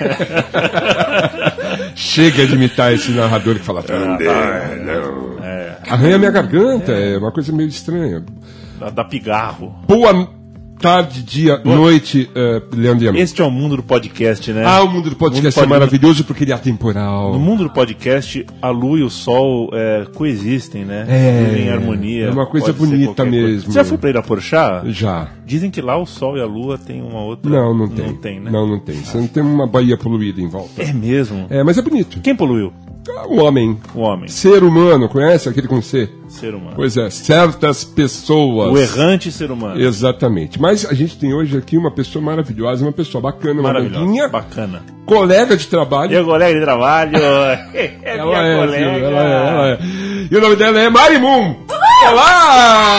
Chega de imitar esse narrador que fala. "Thunder, não." Arranha minha garganta, é uma coisa meio estranha. Da, da Pigarro. Boa tarde, dia, noite, uh, Leandro Yamin. Este é o mundo do podcast, né? Ah, o mundo do podcast Mundo é maravilhoso porque ele é atemporal. No mundo do podcast, a lua e o sol é, coexistem, né? É, Vivem em harmonia. é uma coisa bonita coisa. mesmo. Você já foi pra Iraporchá? Já. Dizem que lá o sol e a lua têm uma outra... Não, não tem. Não tem, né? Não, não tem. Você não tem uma baía poluída em volta. É mesmo? É, mas é bonito. Quem poluiu? O homem. O homem, Ser humano, conhece aquele com C? ser humano. Pois é, certas pessoas. O errante ser humano. Exatamente. Mas a gente tem hoje aqui uma pessoa maravilhosa, uma pessoa bacana, uma amiguinha, bacana. colega de trabalho. Meu colega de trabalho, é ela, minha é, colega. filho, ela é, ela é. E o nome dela é Marimum. Olá!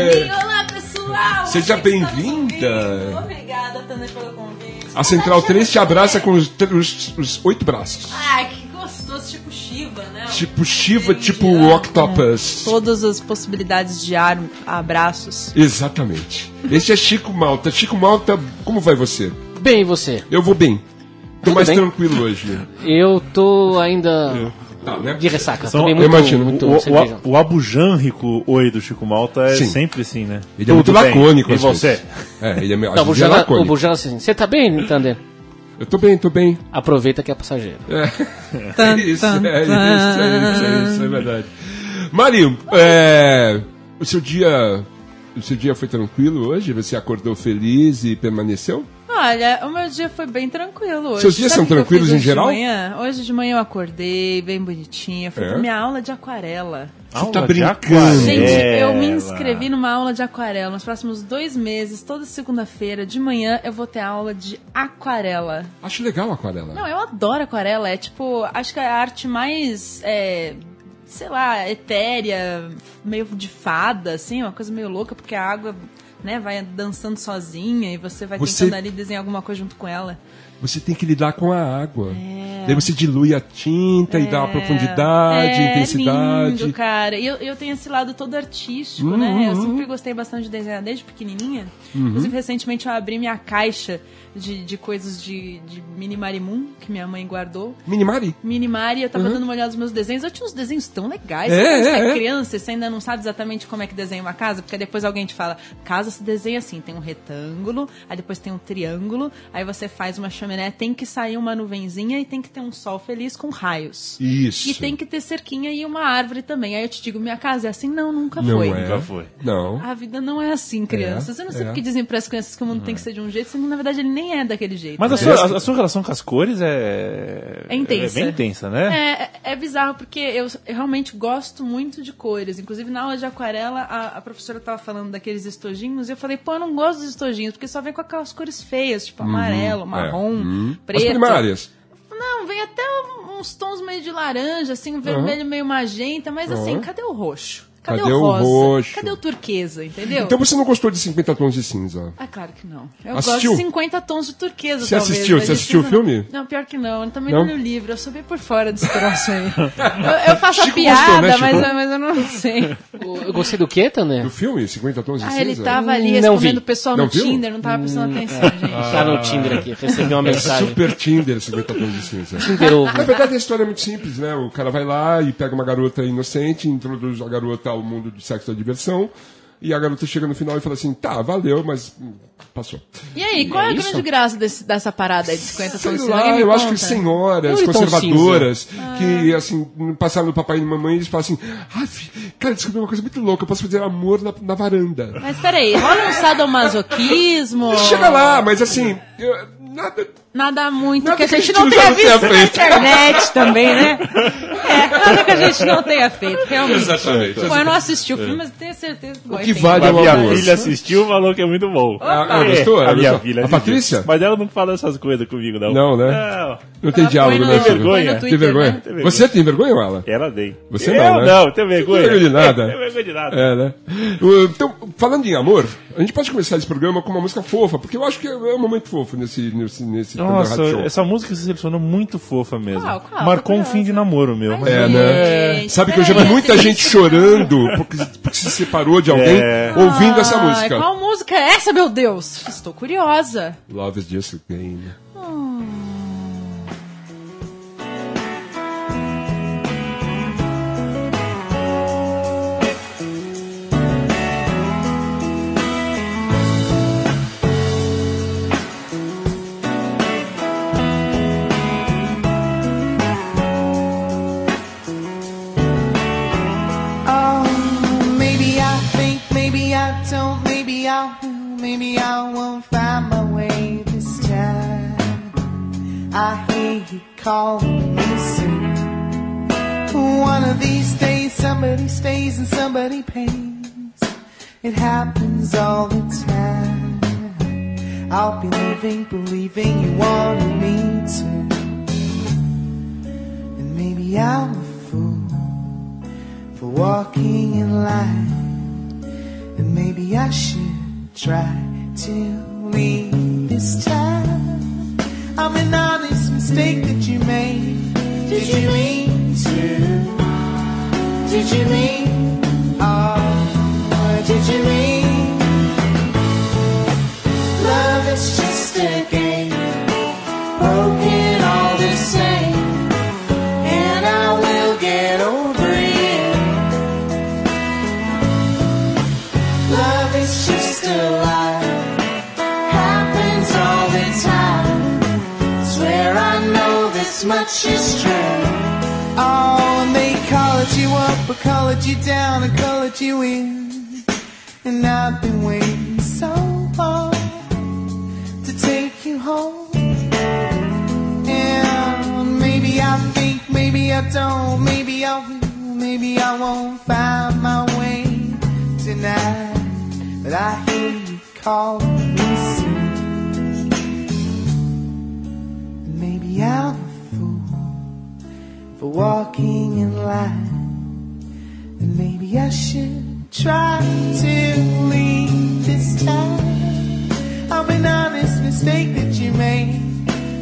Mim. Olá, pessoal! Seja estão bem-vinda. A Central 3 te abraça com os, os- os oito braços. Ai, que gostoso, tipo Shiva, né? Tipo Shiva, Ele tipo. Octopus. Todas as possibilidades de ar, abraços. Exatamente. Esse é Chico Malta. Chico Malta, como vai você? Bem, e você? Eu vou bem. Tô Tudo mais bem. tranquilo hoje. Eu tô ainda Tá, né? de ressaca. São- eu muito, imagino. muito o, o, o abujânrico oi do Chico Malta é Sim. sempre assim, né? Ele é muito bem. lacônico. E você? É, ele é meio Não, o é Bujana, o lacônico. Bujana assim, você tá bem, Thunder? Eu tô bem, tô bem. Aproveita que é passageiro. Isso, tan, é, isso, tan. é isso, é isso, é verdade. Marinho, é, o seu dia, o seu dia foi tranquilo hoje? Você acordou feliz e permaneceu? Olha, o meu dia foi bem tranquilo hoje. Seus dias Sabe são tranquilos em hoje de geral? manhã? Hoje de manhã eu acordei bem bonitinha. Fui É? pra minha aula de aquarela. Aula tá de brincando. aquarela. Gente, eu me inscrevi numa aula de aquarela. Nos próximos dois meses, toda segunda-feira, de manhã, eu vou ter aula de aquarela. Acho legal a aquarela. Não, eu adoro aquarela. É tipo, acho que é a arte mais. é, sei lá, etérea, meio de fada, assim, uma coisa meio louca, porque a água. Né, vai dançando sozinha e você vai Você- tentando ali desenhar alguma coisa junto com ela. Você tem que lidar com a água. Daí você dilui a tinta e dá uma profundidade, é intensidade. lindo, cara. E eu, eu tenho esse lado todo artístico, Uhum, né? Eu sempre gostei bastante de desenhar desde pequenininha. Inclusive, recentemente eu abri minha caixa de, de coisas de, de mini Marimun, que minha mãe guardou. Minimari? Mini Mari, eu tava dando uma olhada nos meus desenhos. Eu tinha uns desenhos tão legais. É, quando você é, é, é. criança e você ainda não sabe exatamente como é que desenha uma casa? Porque depois alguém te fala, casa se desenha assim, tem um retângulo, aí depois tem um triângulo, aí você faz uma chaminé, tem que sair uma nuvenzinha e tem que ter um sol feliz com raios. Isso. E tem que ter cerquinha e uma árvore também. Aí eu te digo, minha casa é assim? Não, nunca Não foi. é. Nunca foi. Não. A vida não é assim, crianças. eu não sei é. porque dizem para as crianças que o mundo tem que ser de um jeito, sendo na verdade ele nem é daquele jeito. Mas a né? sua, a, a sua relação com as cores é. É intensa. É bem intensa, né? É, é bizarro, porque eu, eu realmente gosto muito de cores. Inclusive, na aula de aquarela, a, a professora tava falando daqueles estojinhos, e eu falei, pô, eu não gosto dos estojinhos, porque só vem com aquelas cores feias, tipo amarelo, marrom, Uhum. As preto. primárias. Não, vem até uns tons meio de laranja, assim, um vermelho meio magenta, mas assim, Uhum. cadê o roxo? Cadê, Cadê o o roxo? Cadê o turquesa, entendeu? Então você não gostou de 50 tons de cinza? Ah, claro que não. Eu Assistiu? gosto de 50 tons de turquesa, Você talvez. assistiu? Você assistiu o não. filme? Não, pior que não. Eu também Não? li o livro. Eu sou bem por fora desse troço aí. eu, eu faço Chico a piada, gostou, né, mas, mas eu não sei. Eu gostei do quê, Thunder? Do filme? 50 tons de Ah, cinza? ele tava ali Não respondendo o pessoal Não no viu? Tinder, não tava prestando atenção, gente. Tá no Tinder aqui, recebi uma mensagem. Super Tinder, 50 tons de cinza. Tinder. Na verdade, a história é muito simples, né? O cara vai lá e pega uma garota inocente, introduz a garota ao mundo do sexo da diversão, e a garota chega no final e fala assim, tá, valeu, mas hum, passou. E aí, qual é a isso? grande graça desse- dessa parada aí de 50 Sei tons lá, eu acho conta? que senhoras então conservadoras que, assim, passaram no papai e mamãe e eles falam assim, ah, cara, descobri uma coisa muito louca, eu posso fazer amor na, na varanda. Mas peraí, rola um sadomasoquismo? Chega lá, mas assim, eu- nada... Nada muito Nada que a que a gente gente não não tenha visto na internet também, né? É, nada que a gente não tenha feito, realmente. Exatamente. Pô, eu não assisti o filme, mas tenho certeza que vou que vale é A o minha amor. filha assistiu e falou que é muito bom. Ah, ela gostou? A Ela minha filha A. Patrícia? Mas ela não fala essas coisas comigo, não. Não, né? Não. Não tem Ela diálogo, põe né, no- filho? vergonha. no Tem Twitter, vergonha? né? Tem vergonha. Você tem vergonha ou ela? Ela dei. Você eu não, né? não, tem vergonha. Não tem vergonha de nada. Tem vergonha de nada. É, né? O- Então, falando em amor, a gente pode começar esse programa com uma música fofa, porque eu acho que é um momento fofo. Fofo nesse, nesse, nesse Nossa, essa música que você selecionou muito fofa mesmo. Qual, qual? Marcou um fim de namoro meu. É, Gente, né? Sabe que eu já vi muita gente chorando porque, porque se separou de alguém É. ouvindo essa Ai, música. Qual música é essa, meu Deus? Estou curiosa. Love is just a game. Oh, I will, maybe I won't find my way this time. I hear you calling me soon. One of these days, somebody stays and somebody pays. It happens all the time. I'll be living, believing you wanted me to. And maybe I'm a fool for walking in line. And maybe I should try to leave this time. I'm an honest mistake that you made. Did you mean to? Did you mean? Or colored you down, and colored you in. And I've been waiting so long to take you home. And maybe I think, maybe I don't, maybe I will, maybe I won't find my way tonight. But I hear you calling me soon. Maybe I'm a fool for walking in line. Maybe I should try to leave this time. I'm an honest mistake that you made.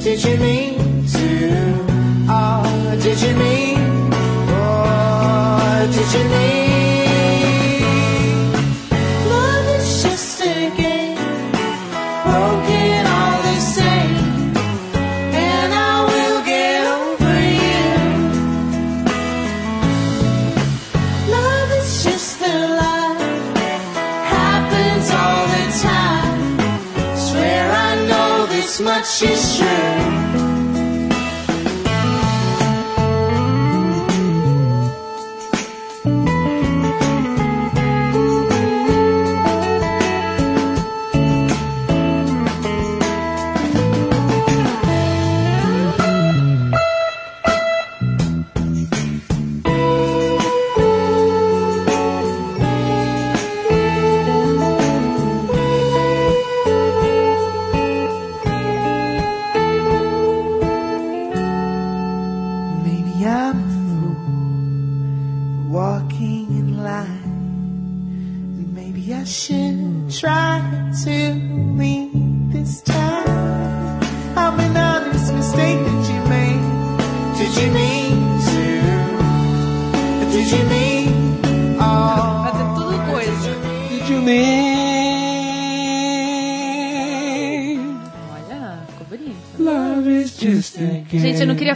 Did you mean to? Oh, did you mean? Oh, did you mean? This much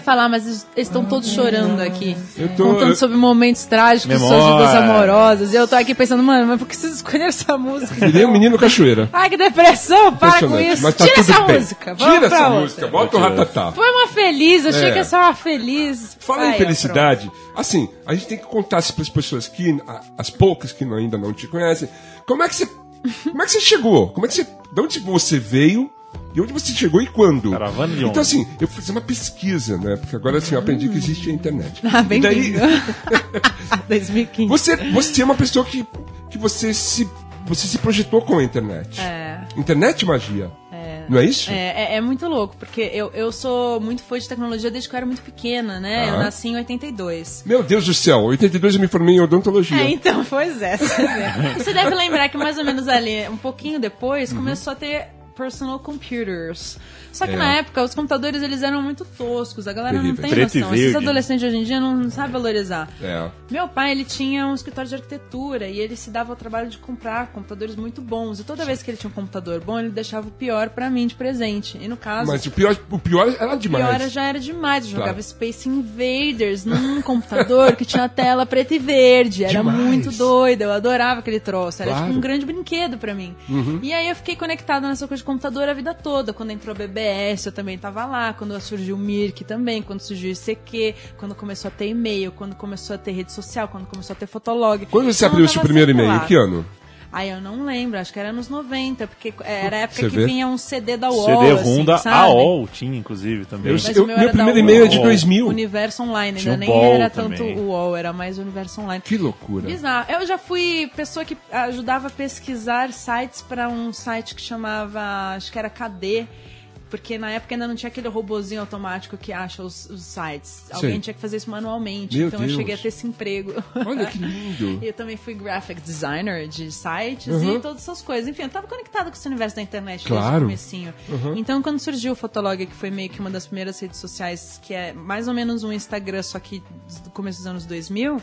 falar, mas eles estão todos chorando aqui. Eu tô- contando eu- sobre momentos trágicos, suas amorosas. E eu tô aqui pensando, mano, mas por que vocês escolheram essa música? Virei um menino cachoeira. Ai, que depressão! Para com isso! Mas tá Tira essa bem. música! Vamos Tira essa outra. música, bota o ratatá. Foi uma feliz, achei É. que ia ser uma feliz. Fala Aí, em felicidade, assim, a gente tem que contar para as pessoas que, as poucas que ainda não te conhecem, como é que você, como é que você chegou? Como é que você, de onde você veio? E onde você chegou e quando? Caravana de onde? Então, assim, eu fiz uma pesquisa, né? Porque agora, assim, eu aprendi que existe a internet. Ah, E daí, bem-vindo. 2015. você, você é uma pessoa que, que você, se, você se projetou com a internet. É. Internet magia. Não é isso? É, é, é muito louco, porque eu, eu sou muito fã de tecnologia desde que eu era muito pequena, né? Eu Ah. nasci em 82. Meu Deus do céu, em 82 eu me formei em odontologia. É, então, pois é. Você deve, você deve lembrar que mais ou menos ali, um pouquinho depois, Uhum. começou a ter personal computers. Só que É. na época os computadores eles eram muito toscos, a galera não Terrível. tem Preto noção. Esses adolescentes hoje em dia não, não sabem valorizar. É. Meu pai, ele tinha um escritório de arquitetura e ele se dava o trabalho de comprar computadores muito bons. E toda vez que ele tinha um computador bom, ele deixava o pior pra mim de presente. E no caso, Mas o pior, o pior era o demais. pior já era demais. Eu Claro. jogava Space Invaders num computador que tinha tela preta e verde. Era Demais. muito doido. Eu adorava aquele troço. Era Claro. Uhum. tipo um grande brinquedo pra mim. E aí eu fiquei conectada nessa coisa de computador a vida toda. Quando entrou a Eu também tava lá. Quando surgiu o Mirk também. Quando surgiu o ICQ. Quando começou a ter e-mail. Quando começou a ter rede social. Quando começou a ter fotolog. Quando você Então, abriu eu o seu primeiro e-mail? que ano? Aí eu não lembro, acho que era nos 90, porque era a época Você que vê? vinha um CD da UOL. CD-ROM assim, da sabe? AOL tinha, inclusive, também. Eu- Mas eu- o meu meu primeiro UOL. e-mail é de UOL. 2000. Universo Online, Tinha ainda o nem Ball era também. tanto o UOL, era mais o Universo Online. Que loucura. Bizarro. Eu já fui pessoa que ajudava a pesquisar sites para um site que chamava, acho que era KD, porque na época ainda não tinha aquele robozinho automático que acha os, os sites. Alguém Sim. tinha que fazer isso manualmente. Meu então Deus. eu cheguei a ter esse emprego. Olha que lindo. Eu também fui graphic designer de sites Uhum. e todas essas coisas. Enfim, eu tava conectada com esse universo da internet Claro. desde o comecinho. Então, quando surgiu o Fotolog, que foi meio que uma das primeiras redes sociais, que é mais ou menos um Instagram, só que do começo dos anos 2000,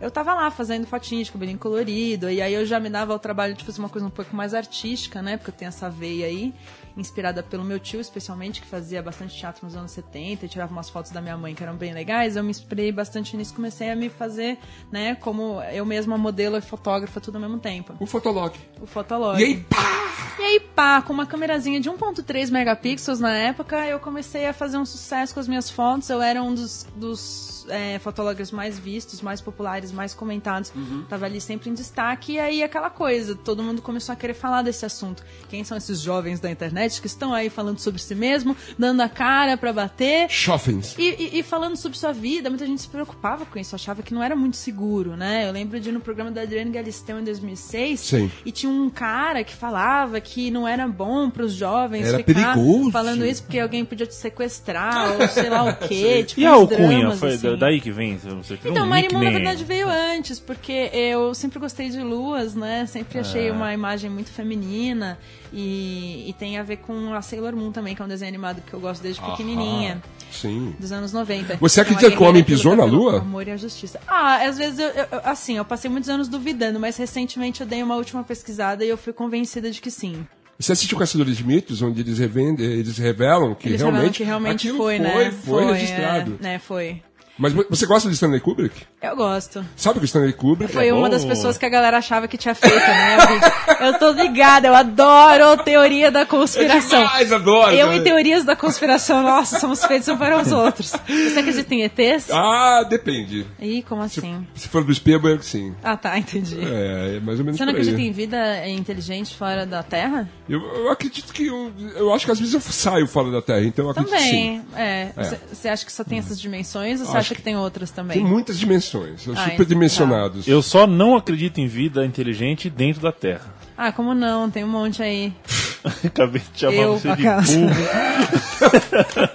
eu tava lá fazendo fotinhas de cabelinho colorido, e aí eu já me dava o trabalho de fazer uma coisa um pouco mais artística, né? Porque eu tenho essa veia aí, inspirada pelo meu tio, especialmente, que fazia bastante teatro nos anos 70 e tirava umas fotos da minha mãe que eram bem legais. Eu me inspirei bastante nisso, comecei a me fazer, né, como eu mesma modelo e fotógrafa tudo ao mesmo tempo. O Fotolog. O Fotolog. E aí, pá! E aí, pá, com uma câmerazinha de 1.3 megapixels na época, eu comecei a fazer um sucesso com as minhas fotos. Eu era um dos, dos é, fotólogos mais vistos, mais populares, mais comentados. Tava ali sempre em destaque. E aí, aquela coisa, todo mundo começou a querer falar desse assunto. Quem são esses jovens da internet que estão aí falando sobre si mesmo, dando a cara pra bater? Choffens. E, e- e falando sobre sua vida, muita gente se preocupava com isso, achava que não era muito seguro, né? Eu lembro de ir no programa da Adriane Galisteu em 2006 Sim. e tinha um cara que falava que não era bom pros jovens Era ficar perigoso. falando isso porque alguém podia te sequestrar ou sei lá o quê. tipo, E a alcunha? dramas, Foi assim. Daí que vem? Você tem Então, um Marimon, na verdade, veio antes, porque eu sempre gostei de luas, né? Sempre Ah. achei uma imagem muito feminina. E, e tem a ver com a Sailor Moon também, que é um desenho animado que eu gosto desde pequenininha Sim. dos anos 90. Você É acredita uma que o homem pisou na Lua? Amor e a justiça. Ah, às vezes eu, eu- assim, eu passei muitos anos duvidando, mas recentemente eu dei uma última pesquisada e eu fui convencida de que sim. Você assistiu Caçadores de Mitos, onde eles, revendem, eles revelam que Eles revelam realmente, que realmente foi, foi, né? foi, registrado. É, né, foi. Mas vo- você gosta de Stanley Kubrick? Eu gosto. Sabe que o Stanley Kubrick Foi é uma bom? das pessoas que a galera achava que tinha feito, né? Eu tô ligada, eu adoro teoria da conspiração. É demais, adoro, Eu né? e teorias da conspiração, nossa, somos feitos um para os outros. Você acredita em ETs? Ah, depende. Ih, como assim? Se for do Spielberg, sim. Ah, tá, entendi. É, é mais ou menos Você não acredita em vida inteligente fora da Terra? Eu, eu acredito que eu, eu acho que às vezes eu saio fora da Terra, então eu acredito que sim. Também, é. Você você acha que só tem essas dimensões ou você acha que tem outras também? Tem muitas dimensões, são Ai, superdimensionados. Eu só não acredito em vida inteligente dentro da Terra. Ah, como não? Tem um monte aí. Acabei de chamar Eu, você de burro,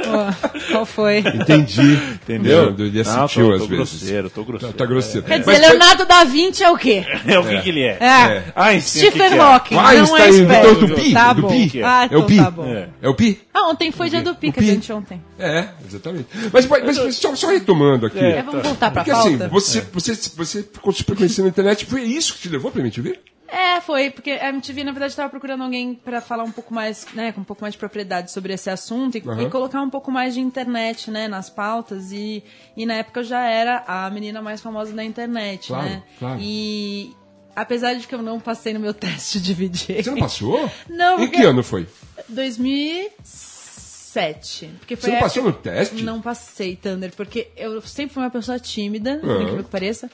Ó, qual foi? Entendi. entendeu? Não, ele Não, assistiu tô, às tô vezes. grosseiro, tô grosseiro. Tá, tá grosseiro. Quer dizer, Mas Leonardo da Vinci é o quê? É o que, que ele é? É. Einstein, o que Stephen que é? Hawking, não Einstein, é inventor esperto. do pi, Tá do pi. Ah, É então o pi? tá bom. É. É o Pi? Ah, ontem foi dia do pi, que a gente ontem. É, exatamente. Mas, mas, mas só, só retomando aqui. É, É, vamos voltar pra Porque assim, você, você, você ficou super conhecido na internet, foi isso que te levou pra MTV? É, foi, porque a MTV, na verdade, estava procurando alguém pra falar um pouco mais, né, com um pouco mais de propriedade sobre esse assunto e, Aham. e colocar um pouco mais de internet, né, nas pautas. E, e na época eu já era a menina mais famosa da internet, Claro, né? claro. E apesar de que eu não passei no meu teste de VJ. Você não passou? Não, Em que ano foi? 2007. Porque foi Você não passou no teste? Não passei, Thunder, porque eu sempre fui uma pessoa tímida, incrível que pareça.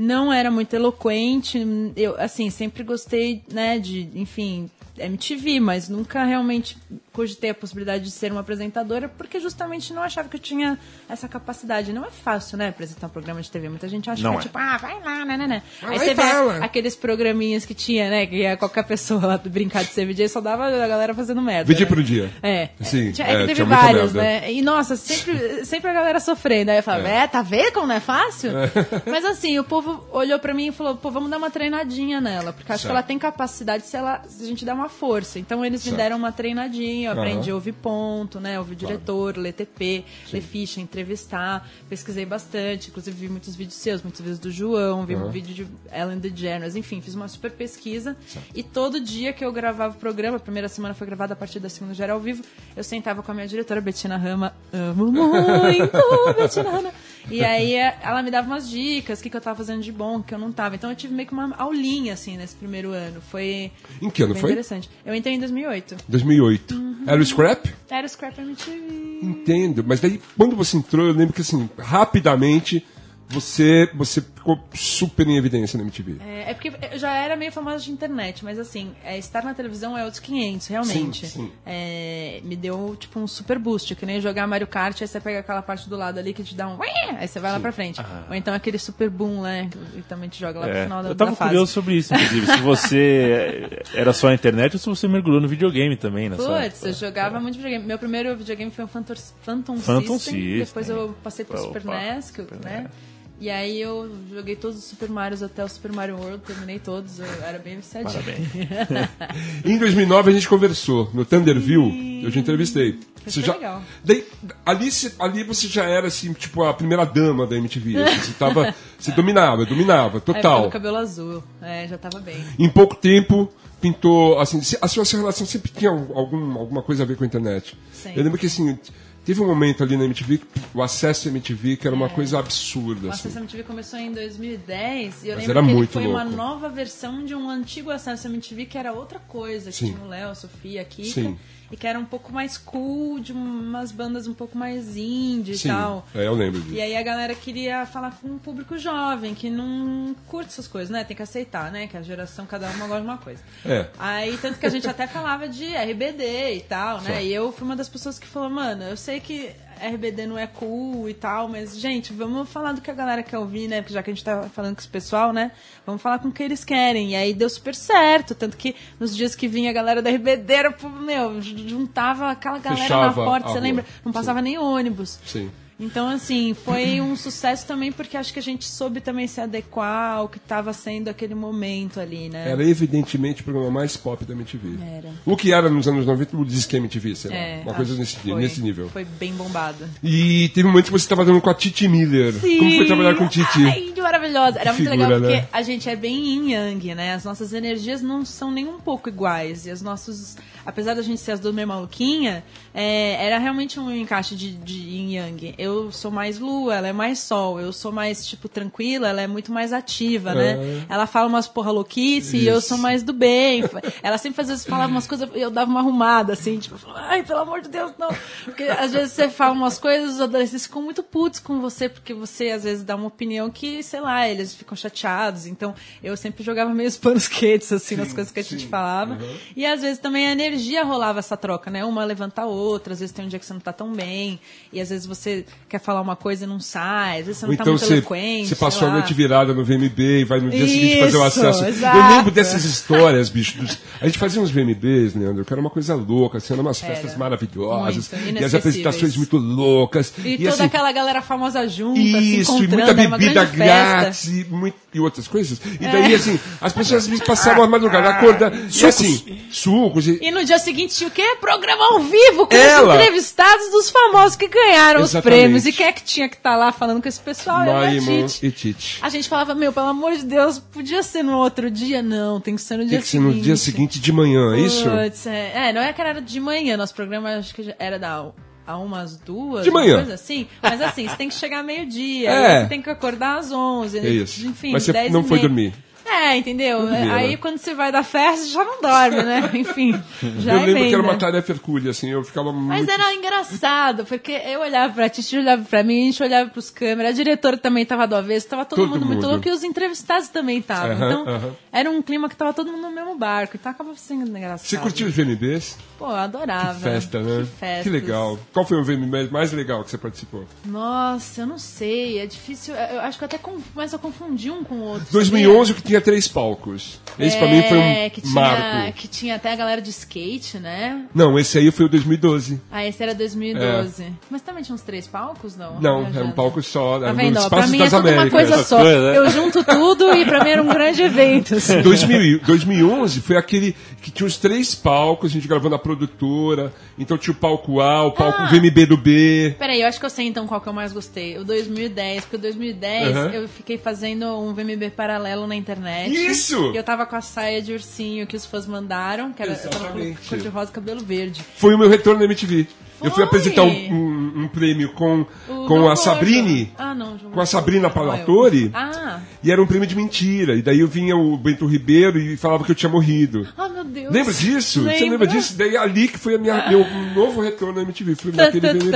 Não era muito eloquente. Eu, assim, sempre gostei, né, de, enfim, MTV, mas nunca realmente cogitei a possibilidade de ser uma apresentadora porque justamente não achava que eu tinha essa capacidade. Não é fácil, né, apresentar um programa de TV. Muita gente acha Não que é. é tipo, ah, vai lá, né, né, né. Vai Aí você vê fala. aqueles programinhas que tinha, né, que ia qualquer pessoa lá brincar de ser VJ, só dava a galera fazendo merda. VJ né? pro dia. É. Sim, Tinha- é, é que teve vários, né? E nossa, sempre, sempre a galera sofrendo. Aí eu falava, é, tá vendo como não é fácil? Mas assim, o povo olhou pra mim e falou, pô, vamos dar uma treinadinha nela, porque acho Certo. que ela tem capacidade se, ela, se a gente der uma força. Então eles Certo. me deram uma treinadinha, eu Aham. aprendi a ouvir ponto, né? Ouvir o diretor, ler TP, ler ficha, entrevistar. Pesquisei bastante, inclusive vi muitos vídeos seus, muitos vídeos do João, vi um vídeo de Ellen DeGeneres, enfim, fiz uma super pesquisa. E todo dia que eu gravava o programa, a primeira semana foi gravada a partir da segunda já era ao vivo, eu sentava com a minha diretora, Betina Rama, amo muito, Betina Rama. E aí ela me dava umas dicas, o que, que eu tava fazendo de bom, o que eu não tava. Então eu tive meio que uma aulinha, assim, nesse primeiro ano. Foi Em que ano foi? interessante. Eu entrei em 2008. 2008. Uhum. Era o Scrap? Era o Scrap MTV. Entendo. Mas daí, quando você entrou, eu lembro que, assim, rapidamente, você, você ficou super em evidência na MTV. É, é porque eu já era meio famosa de internet, mas assim, é, estar na televisão é outros 500, realmente. Sim, sim. É, me deu, tipo, um super boost, que nem jogar Mario Kart, aí você pega aquela parte do lado ali que te dá um... Aí você vai lá pra frente. Ou então aquele super boom, né? Que também te joga lá pro É, final da, eu tava da fase. curioso sobre isso, inclusive. se você era só a internet ou se você mergulhou no videogame também, né? Putz, eu jogava muito videogame. Meu primeiro videogame foi um Phantom, Phantom, Phantom System. System. Depois eu passei pro Opa, Super NES, que eu- Super né? E aí eu joguei todos os Super Marios até o Super Mario World, terminei todos, eu era bem viciadinho. Em 2009 a gente conversou no Thunderville, eu te entrevistei. Foi Você já, legal. daí, ali, você- ali você já era assim, tipo a primeira dama da MTV. assim, você tava, você dominava, dominava, total. do cabelo azul, é, já tava bem. Em pouco tempo pintou, assim, a sua relação sempre tinha algum, alguma coisa a ver com a internet. Sim. Eu lembro que assim, teve um momento ali na MTV, o acesso à MTV que era uma coisa absurda, O assim. Acesso MTV começou em 2010 e eu Mas lembro que ele foi uma louco. nova versão de um antigo Acesso MTV que era outra coisa, que Sim. tinha o Léo, a Sofia, a Kika, Sim. E que era um pouco mais cool, de umas bandas um pouco mais indie Sim, e tal. é, eu lembro disso. E aí a galera queria falar com um público jovem, que não curte essas coisas, né? Tem que aceitar, né? Que a geração, cada uma gosta de uma coisa. É. Aí, tanto que a gente até falava de RBD e tal, né? Só. E eu fui uma das pessoas que falou, mano, eu sei que RBD não é cool e tal, mas, gente, vamos falar do que a galera quer ouvir, né? Porque já que a gente tá falando com esse pessoal, né? Vamos falar com o que eles querem. E aí deu super certo. Tanto que nos dias que vinha a galera da RBD, era, meu, juntava aquela galera Fechava na porta, você rua. lembra? Não passava nem ônibus. Sim. Então, assim, foi um sucesso também porque acho que a gente soube também se adequar ao que estava sendo aquele momento ali, né? Era evidentemente o programa mais pop da MTV. Era. O que era nos anos 90 o Disque MTV, sei lá. É, uma coisa nesse, que foi. nesse nível. Foi bem bombado. E teve um momento que você estava dando com a Titi Miller. Como foi trabalhar com Titi? Ai, que maravilhosa. Era muito Figura, legal porque né? a gente é bem yin yang, né? As nossas energias não são nem um pouco iguais. E os nossos. Apesar da gente ser as duas meio maluquinha, é, era realmente um encaixe de, de yin yang. Eu sou mais lua, ela é mais sol. Eu sou mais, tipo, tranquila, ela é muito mais ativa, né? Ela fala umas porra louquice e eu sou mais do bem. Ela sempre às vezes falava umas coisas e eu dava uma arrumada, assim, tipo, ai, pelo amor de Deus, não. Porque às vezes você fala umas coisas, os adolescentes ficam muito putos com você, porque você às vezes dá uma opinião que, sei lá, eles ficam chateados. Então eu sempre jogava meio os panos quentes, assim, nas coisas que a gente falava. E às vezes também a energia rolava essa troca, né? Uma levanta a outra, às vezes tem um dia que você não tá tão bem, e às vezes você quer falar uma coisa e não sai, às vezes você não Ou tá então muito você, eloquente. você passou a noite virada no VMB e vai no dia seguinte fazer o Isso, acesso. Eu exato. lembro dessas histórias, bicho. dos- A gente fazia uns VMBs, Leandro, que era uma coisa louca, assim, eram umas festas Era. maravilhosas. Muito, e as apresentações muito loucas. E, toda assim, aquela galera famosa junta, Isso, e muita bebida grátis e, muito- e outras coisas. E daí, assim, as pessoas passavam a madrugada acordando. E assim, sucos. E, E no dia seguinte tinha o quê? Programa ao vivo com Ela. os entrevistados dos famosos que ganharam os Exatamente. prêmios. E quem é que tinha que estar lá falando com esse pessoal? A Maimon Tite. e Tite. A gente falava, meu, pelo amor de Deus, podia ser no outro dia? Não, tem que ser no dia Tem que ser seguinte. no dia seguinte de manhã, é isso? Puts, é. É, não é que era de manhã, nosso programa acho que era da a umas duas, De manhã. coisa assim. Mas assim, você tem que chegar meio-dia, É. você tem que acordar às 11, É isso. enfim, Mas você 10 não foi meia. dormir. É, entendeu? aí né? quando você vai da festa, já não dorme, né? Enfim, já eu lembro que era uma tarefa hercúlea, assim, eu ficava Mas muito... era engraçado, porque eu olhava pra Titi, olhava pra mim, a gente olhava pros câmeras, a diretora também tava do avesso, tava todo, Todo mundo, muito mundo. louco e os entrevistados também estavam. Então, era um clima que tava todo mundo no mesmo barco, então acaba sendo engraçado. Você curtiu os VMBs? Pô, eu adorava. Que festa, né? Que festas. Que legal. Qual foi o VMB mais legal que você participou? Nossa, eu não sei. É difícil. Eu acho que eu até começo a confundir um com o outro. 2011 que tinha três palcos. Esse pra mim foi um É, que tinha, marco. que tinha até a galera de skate, né? Não, esse aí foi o 2012. Ah, esse era 2012. Mas também tinha uns três palcos, não? É. Não, era um palco só. Tá vendo? no? Pra mim é tudo uma Américas. coisa Essas só. né? Eu junto tudo e pra mim era um grande evento. assim. 2000, 2011 foi aquele que tinha os três palcos, a gente gravou na produtora. Então tinha o palco A, o palco Ah. VMB do B. Peraí, eu acho que eu sei então qual que eu mais gostei. O 2010, porque o 2010 Aham. eu fiquei fazendo um VMB paralelo na internet. Isso! E eu tava com a saia de ursinho que os fãs mandaram, que era eu tava com cor de rosa e cabelo verde. Foi o meu retorno na MTV. Eu fui Foi! apresentar um, um- um prêmio com, O com a Sabrine. Ah, não, João com a. Sabrina. Palatore. Ah. E era um prêmio de mentira. E daí eu vinha o Bento Ribeiro e falava que eu tinha morrido. Ah, meu Deus. Lembra disso? Você Lembro. lembra disso? Daí ali que foi a minha, meu novo retorno na MTV. Fui naquele VMB.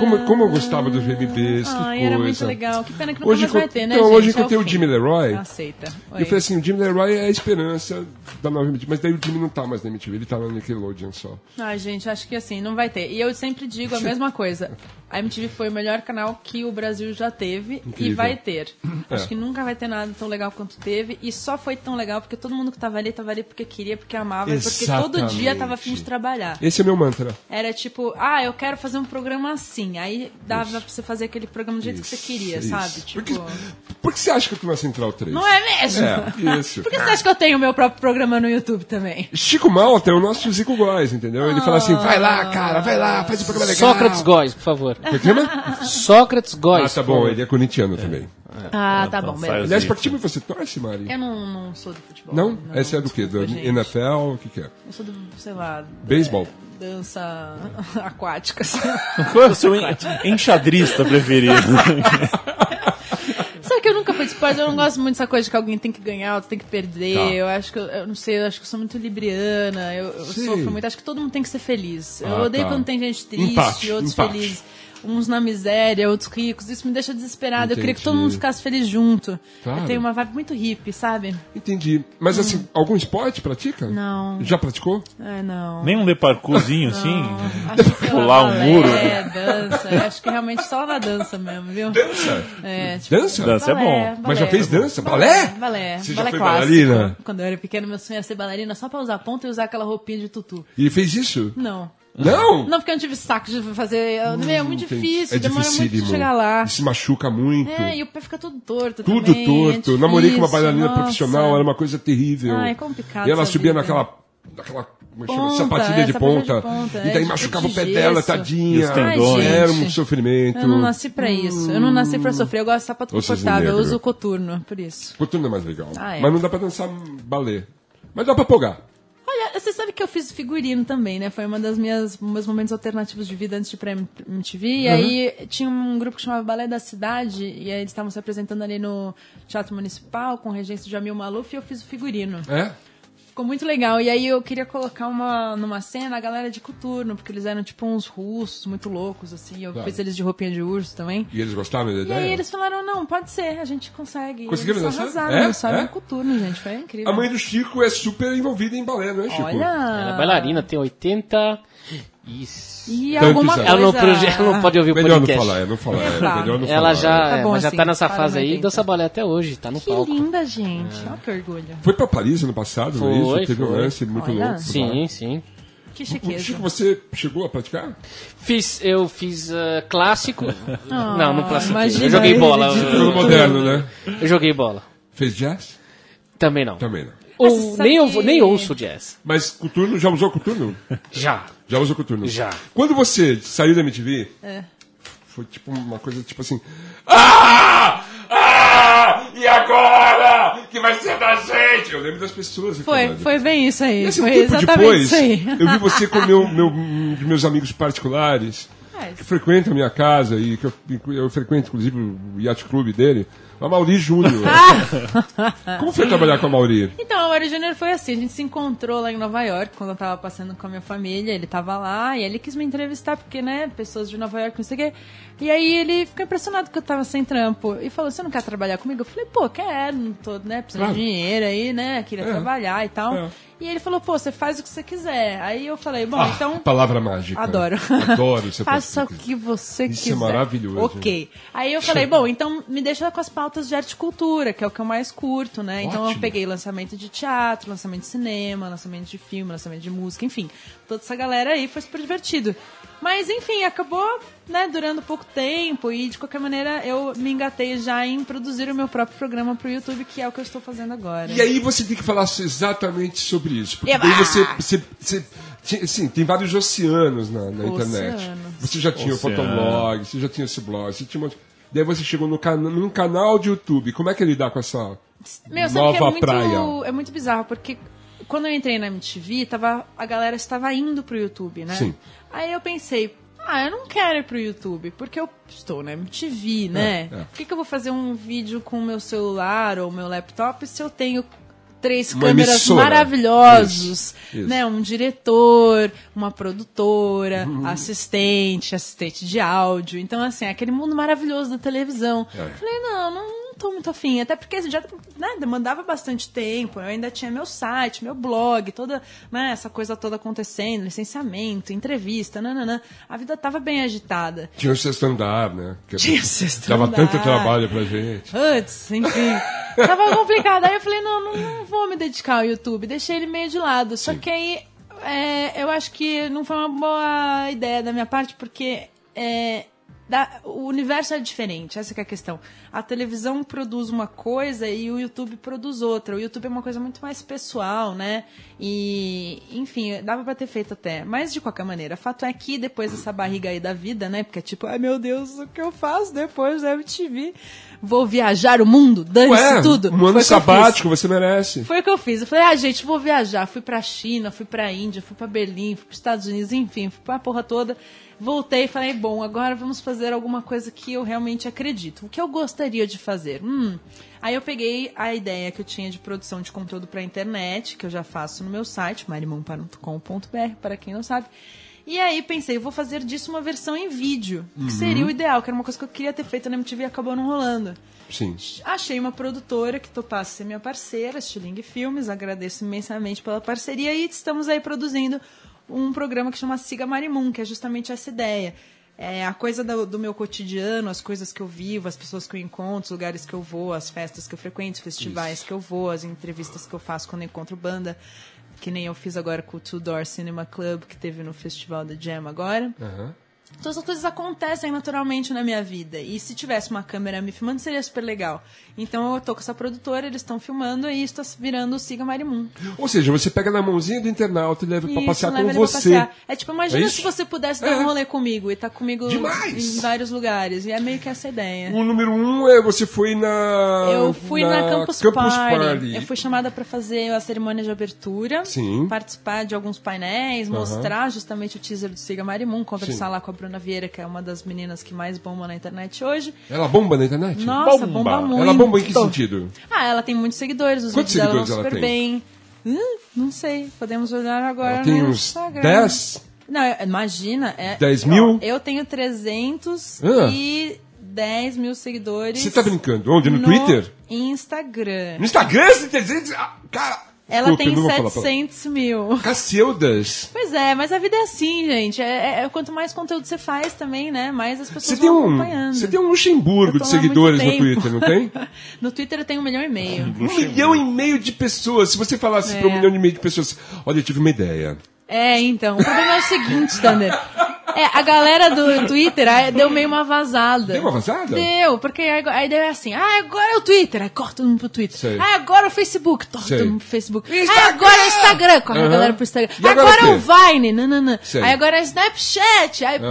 Como, como eu gostava dos VMBs, que Ai, coisa. era muito legal. Que pena que nunca Hoje, vai ter, né, então, gente? hoje É encontrei o fim. Jimmy Leroy. Aceita. E eu falei assim, o Jimmy Leroy é a esperança da nova MTV. Mas daí o Jimmy não tá mais na MTV, ele tá na Nickelodeon só. Ai, gente, acho que assim, não vai ter. E eu sempre digo a mesma coisa. A MTV foi o melhor canal que o Brasil já teve e Incrível. vai ter. É. Acho que nunca vai ter nada tão legal quanto teve. E só foi tão legal porque todo mundo que tava ali, tava ali porque queria, porque amava, e porque todo dia Exatamente. tava afim de trabalhar. Esse é meu mantra. Era tipo, ah, eu quero fazer um programa assim. Aí dava pra você fazer aquele programa do jeito que você queria, Isso, sabe? isso. Tipo. Por, que, por que você acha que eu tô na Central 3? Não é mesmo? É, isso. Por que você acha que eu tenho o meu próprio programa no YouTube também? Chico Malta é o nosso Zico Góes, entendeu? Ele fala assim, vai lá, cara, vai lá, faz o programa legal. Sócrates Góes, por favor. Como é que chama? Sócrates Ah, Góes. tá por bom, ele é corintiano também. Ah, tá bom, beleza. Aliás, pra que time você torce, Mari? Eu não, não sou do futebol. Não? Essa é do quê? Do. NFL? O que que é? Eu sou do, sei lá. Beisebol. é, dança aquática. assim. Qual é o seu en- enxadrista preferido? Sabe que eu nunca fui de esporte, eu não gosto muito dessa coisa de que alguém tem que ganhar, outro tem que perder. Tá. Eu acho que, eu, não sei, eu acho que eu sou muito libriana, eu, eu sofro muito, acho que todo mundo tem que ser feliz. eu Ah, odeio tá. quando tem gente triste, Empate, outros empate. felizes. Uns na miséria, outros ricos. Isso me deixa desesperada. Eu queria que todo Entendi. mundo ficasse feliz junto. Claro. Eu tenho uma vibe muito hippie, sabe? Entendi. Mas assim, algum esporte pratica? Não. Já praticou? É, não. Nem um leparcuzinho assim? Pular um balé, muro. dança. Acho que realmente só na dança mesmo, viu? Dança? É, tipo, Dança? Dança é bom. Mas já fez dança? Balé? Balé. Você já balé foi clássico. bailarina? Quando eu era pequena, meu sonho era ser bailarina só pra usar ponta e usar aquela roupinha de tutu. E fez isso? Não. Não? Não, porque eu não tive saco de fazer. É muito difícil, é demora muito de chegar lá. E se machuca muito. É, e o pé fica todo torto Tudo também, torto. é Namorei com uma bailarina nossa. profissional, era uma coisa terrível. Ah, é complicado E ela subia vida. naquela. naquela como é que chama? Ponta, sapatilha de é, de ponta. ponta, e é, daí tipo machucava o de pé dela, tadinha. E os tendões. Era um sofrimento. Eu não nasci pra isso. Eu não nasci pra sofrer. Eu gosto de sapato confortável. Eu uso coturno, por isso. Coturno é mais legal. Ah, é. Mas não dá pra dançar balé. Mas dá pra pogar. Você sabe que eu fiz figurino também, né? Foi uma das minhas meus momentos alternativos de vida antes de ir pra MTV. E aí tinha um grupo que chamava Balé da Cidade, e aí eles estavam se apresentando ali no Teatro Municipal, com regência de Jamil Maluf, e eu fiz o figurino. É? Ficou muito legal. E aí eu queria colocar uma, numa cena a galera de coturno, porque eles eram tipo uns russos muito loucos, assim. Eu Claro. fiz eles de roupinha de urso também. E eles gostaram da E ideia? aí eles falaram, não, pode ser, a gente consegue. E Conseguiram eles arrasaram, É? sabe? É? No coturno, gente. Foi incrível. A mãe do Chico é super envolvida em balé, não é, Chico? Olha! Ela é bailarina, tem 80 e... E alguma coisa... Ela não, proje- ela não pode ouvir o Melhor não falar, é, não falar. É, Tá. melhor não Ela falar. já, Tá bom mas já assim, tá nessa fase aí, 80. dança balé até hoje, tá no Que palco. linda, gente. Olha que orgulho. Foi pra Paris ano passado, não é Foi, isso? Teve um foi. lance muito Olha. louco. Sim, sim. Que chiqueza. Chico, você chegou a praticar? Fiz, eu fiz ah, clássico. não, não classiquei. imagina Eu joguei bola. Eu, moderno, né? eu joguei bola. Fez jazz? Também não. Também não. Ou, nem, eu, que- nem ouço jazz. Mas coturno, já usou coturno? Já. Já usou coturno? Já. Quando você saiu da MTV, É. foi tipo uma coisa tipo assim... Ah! Ah! E agora? Que vai ser da gente? Eu lembro das pessoas Foi, foi bem isso aí. E assim, um foi tempo exatamente depois, isso aí. eu vi você com meu, meu, um dos meus amigos particulares, É, que frequentam a minha casa e que eu, eu frequento, inclusive, o Yacht Club dele, o Mauri Júnior. Como foi trabalhar com a Mauri? Então, a Mauro Júnior foi assim, a gente se encontrou lá em Nova York, quando eu tava passando com a minha família, ele tava lá, e ele quis me entrevistar, porque, né, pessoas de Nova York, não sei o quê. E aí ele ficou impressionado que eu tava sem trampo, e falou, você não quer trabalhar comigo? Eu falei, pô, quero, não tô, né, precisando Claro. de dinheiro aí, né, queria É. trabalhar e tal. É. E ele falou, pô, você faz o que você quiser. Aí eu falei, bom, Ah, então. Palavra mágica. Adoro. Adoro você Faça o que você Isso é quiser. maravilhoso. Ok. Aí eu falei, bom, então me deixa com as pautas de arte e cultura, que é o que eu mais curto, né? Então eu Ótimo. peguei lançamento de teatro, lançamento de cinema, lançamento de filme, lançamento de música, enfim. Toda essa galera aí foi super divertido. Mas, enfim, acabou, né, durando pouco tempo e, de qualquer maneira, eu me engatei já em produzir o meu próprio programa pro YouTube, que é o que eu estou fazendo agora. E aí você tem que falar exatamente sobre isso. Porque Eba! daí você, você, você- Sim, tem vários oceanos na, na internet. Oceanos. Você já tinha o Oceano. Fotolog, você já tinha esse blog, você tinha um monte- Daí você chegou no cana num canal de YouTube. Como é que é lidar com essa Meu, sabe nova que é muito, praia? é muito bizarro, porque quando eu entrei na MTV, tava, a galera estava indo pro YouTube, né? Sim. Aí eu pensei, ah, eu não quero ir pro YouTube, porque eu estou na MTV, né? é. Por que, que eu vou fazer um vídeo com o meu celular ou meu laptop se eu tenho três Uma câmeras emissora. maravilhosos, Isso, isso. né? Um diretor, uma produtora, Uhum. assistente, assistente de áudio. Então, assim, aquele mundo maravilhoso da televisão. É. Falei, não, não, não tô muito afim. Até porque já né, demandava bastante tempo. Eu ainda tinha meu site, meu blog, toda né, essa coisa toda acontecendo, licenciamento, entrevista, nananã. A vida tava bem agitada. Tinha o sexto andar, né? Que Tinha o sexto Dava andar. tanto trabalho pra gente. Antes, enfim. Tava complicado. Aí eu falei, não, não, não vou me dedicar ao YouTube. Deixei ele meio de lado. Só que aí é, eu acho que não foi uma boa ideia da minha parte, porque é, da- o universo é diferente, essa que é a questão. A televisão produz uma coisa e o YouTube produz outra. O YouTube é uma coisa muito mais pessoal, né? E, enfim, dava pra ter feito até. Mas, de qualquer maneira, fato é que depois dessa barriga aí da vida, né? Porque é tipo, ai meu Deus, o que eu faço depois da MTV? Vou viajar o mundo, dane-se tudo. um ano sabático, você merece. Foi o que eu fiz. Eu falei, ah, gente, vou viajar. Fui pra China, fui pra Índia, fui pra Berlim, fui pros Estados Unidos, enfim, fui pra porra toda. Voltei e falei, bom, agora vamos fazer alguma coisa que eu realmente acredito. O que eu gostaria de fazer? Hum. Aí eu peguei a ideia que eu tinha de produção de conteúdo pra internet, que eu já faço no meu site, marimon.com.br, para quem não sabe. E aí pensei, vou fazer disso uma versão em vídeo, que seria o ideal, que era uma coisa que eu queria ter feito na MTV e acabou não rolando. Sim. Achei uma produtora que topasse ser minha parceira, Stiling Filmes, agradeço imensamente pela parceria e estamos aí produzindo um programa que chama Siga Marimun, que é justamente essa ideia. É a coisa do, do meu cotidiano, as coisas que eu vivo, as pessoas que eu encontro, os lugares que eu vou, as festas que eu frequento, os festivais que eu vou, as entrevistas que eu faço quando eu encontro banda, que nem eu fiz agora com o Two Door Cinema Club, que teve no Festival da Jam agora. Aham. Então essas coisas acontecem naturalmente na minha vida. E se tivesse uma câmera me filmando, seria super legal. Então eu tô com essa produtora, eles estão filmando e isso tá virando o Siga Marimun. Ou seja, você pega na mãozinha do internauta e leva pra Isso, passear leva com ele pra você. passear. É tipo, imagina É se você pudesse dar É. um rolê comigo e tá comigo Demais! em vários lugares. E é meio que essa ideia. O número um é você foi na. Eu fui na, Campus, Party. Eu fui chamada para fazer a cerimônia de abertura, Sim. participar de alguns painéis, mostrar justamente o teaser do Siga Marimun, conversar Sim. lá com a Bruna Vieira, que é uma das meninas que mais bomba na internet hoje. Ela bomba na internet? Nossa, bomba muito. Ela bomba em que sentido? Ah, ela tem muitos seguidores, os Quantos vídeos dela vão ela super tem? bem. Hum, não sei, podemos olhar agora Ela tem no uns Instagram. 10? Não, é- imagina. É, 10 mil? Eu tenho 300 Ah. e 10 mil seguidores. Você tá brincando? Onde? No, Twitter? Instagram. No Instagram você tem 300? Ah, Cara. Ela Desculpa, tem eu não vou falar pra- 700 mil. Cacildas. Pois é, mas a vida é assim, gente. É, é- quanto mais conteúdo você faz também, né? Mais as pessoas Você tem, vão um, acompanhando. você tem um Luxemburgo de seguidores no. Twitter, não tem? no Twitter eu tenho um milhão e meio. Um milhão e meio de pessoas. Se você falasse É. para um milhão e meio de pessoas, olha, eu tive uma ideia. É, então. O problema é o seguinte, Thunder. É, a galera do Twitter aí deu meio uma vazada. Deu uma vazada? Deu, porque a a ideia é assim, ah, agora é o Twitter, aí corta todo mundo pro Twitter. Sei. Ah, agora é o Facebook, corta todo mundo pro Facebook. Ah, agora é o Instagram, corta a Aham. galera pro Instagram. E agora agora o é o? Vine, nananã. Sei. Aí agora é Snapchat. Aí, pô,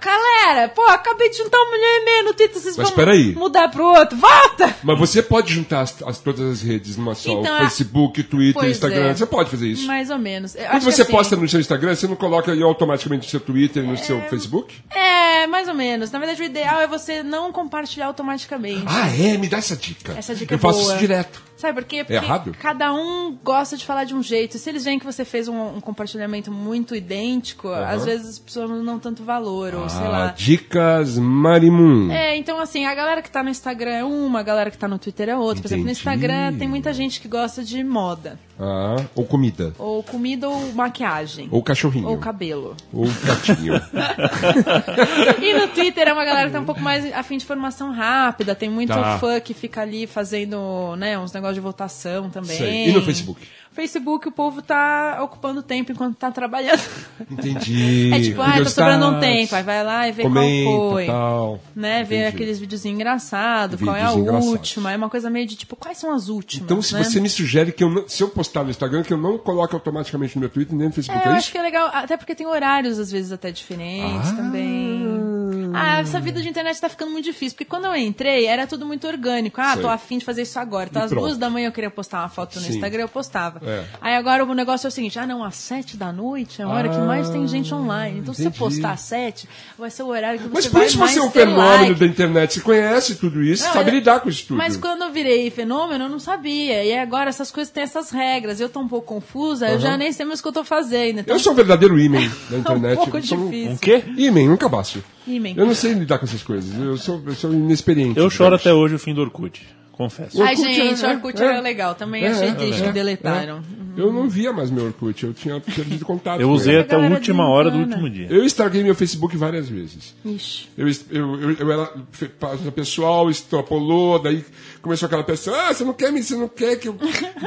galera, pô, acabei de juntar um milhão e meio no Twitter, vocês Mas vão peraí. mudar pro outro. Volta! Mas você pode juntar as, as- todas as redes numa só. Então, o a- Facebook, Twitter, Instagram. é. Você pode fazer isso. Mais ou menos. Eu Quando você assim- posta no seu Instagram, você não coloca aí automaticamente no seu Twitter no seu Facebook? É, mais ou menos. Na verdade, o ideal é você não compartilhar automaticamente. Ah, é? Me dá essa dica. Essa dica Eu é faço boa. isso direto. Sabe por quê? Porque errado? cada um gosta de falar de um jeito. Se eles veem que você fez um, um compartilhamento muito idêntico, às vezes as pessoas não dão tanto valor, ou sei Ah, lá. dicas Marimun. É, então assim, a galera que tá no Instagram é uma, a galera que tá no Twitter é outra. Por exemplo, no Entendi. Instagram tem muita gente que gosta de moda. Ah, ou comida. Ou comida ou maquiagem. Ou cachorrinho. Ou cabelo. Ou gatinho. E no Twitter é uma galera que tá um pouco mais afim de informação rápida. Tem muito Tá. fã que fica ali fazendo, né, uns negócios de votação também. Sei. E no Facebook? Facebook o povo tá ocupando tempo enquanto tá trabalhando. Entendi. É tipo, ah, tá sobrando um tempo. Aí vai lá e vê comenta, qual foi. tal. Né, ver Entendi. aqueles videozinhos engraçados, qual é a última. É uma coisa meio de tipo, quais são as últimas? Então, se né? você me sugere que eu não, se eu postar no Instagram, que eu não coloque automaticamente no meu Twitter nem no Facebook, É, é, eu isso? acho que é legal, até porque tem horários às vezes até diferentes Ah. também. Ah, essa vida de internet tá ficando muito difícil, porque quando eu entrei era tudo muito orgânico. Ah, Sei. tô afim de fazer isso agora. Então E às pronto. duas da manhã eu queria postar uma foto no Sim. Instagram, eu postava. É. Aí agora o negócio é o seguinte, ah não, às sete da noite é a hora que mais tem gente online. Então se você entendi. postar às sete, vai ser o horário que você Mas por vai isso você é um fenômeno like. da internet. Você conhece tudo isso, Não, sabe eu- lidar com isso tudo. Mas quando eu virei fenômeno, eu não sabia. E agora essas coisas têm essas regras. Eu tô um pouco confusa, eu já nem sei mais o que eu tô fazendo. Então Eu sou um verdadeiro imen da é um internet. pouco Eu sou um- difícil. Um quê? Imen, nunca baixo. Imen. Eu não sei lidar com essas coisas. Eu sou, eu sou inexperiente. Eu choro digamos. até hoje o fim do Orkut. Confesso. Ai, Orkut gente, é- o Orkut é. era legal. Também É, achei é, triste é, que deletaram. Eu não via mais meu Orkut. Eu tinha perdido contato Eu usei até a última hora do último dia. Eu estraguei meu Facebook várias vezes. Ixi. Eu, eu, eu, eu era página pessoal, extrapolou, daí começou aquela pessoa, ah, você não quer me, você não quer que eu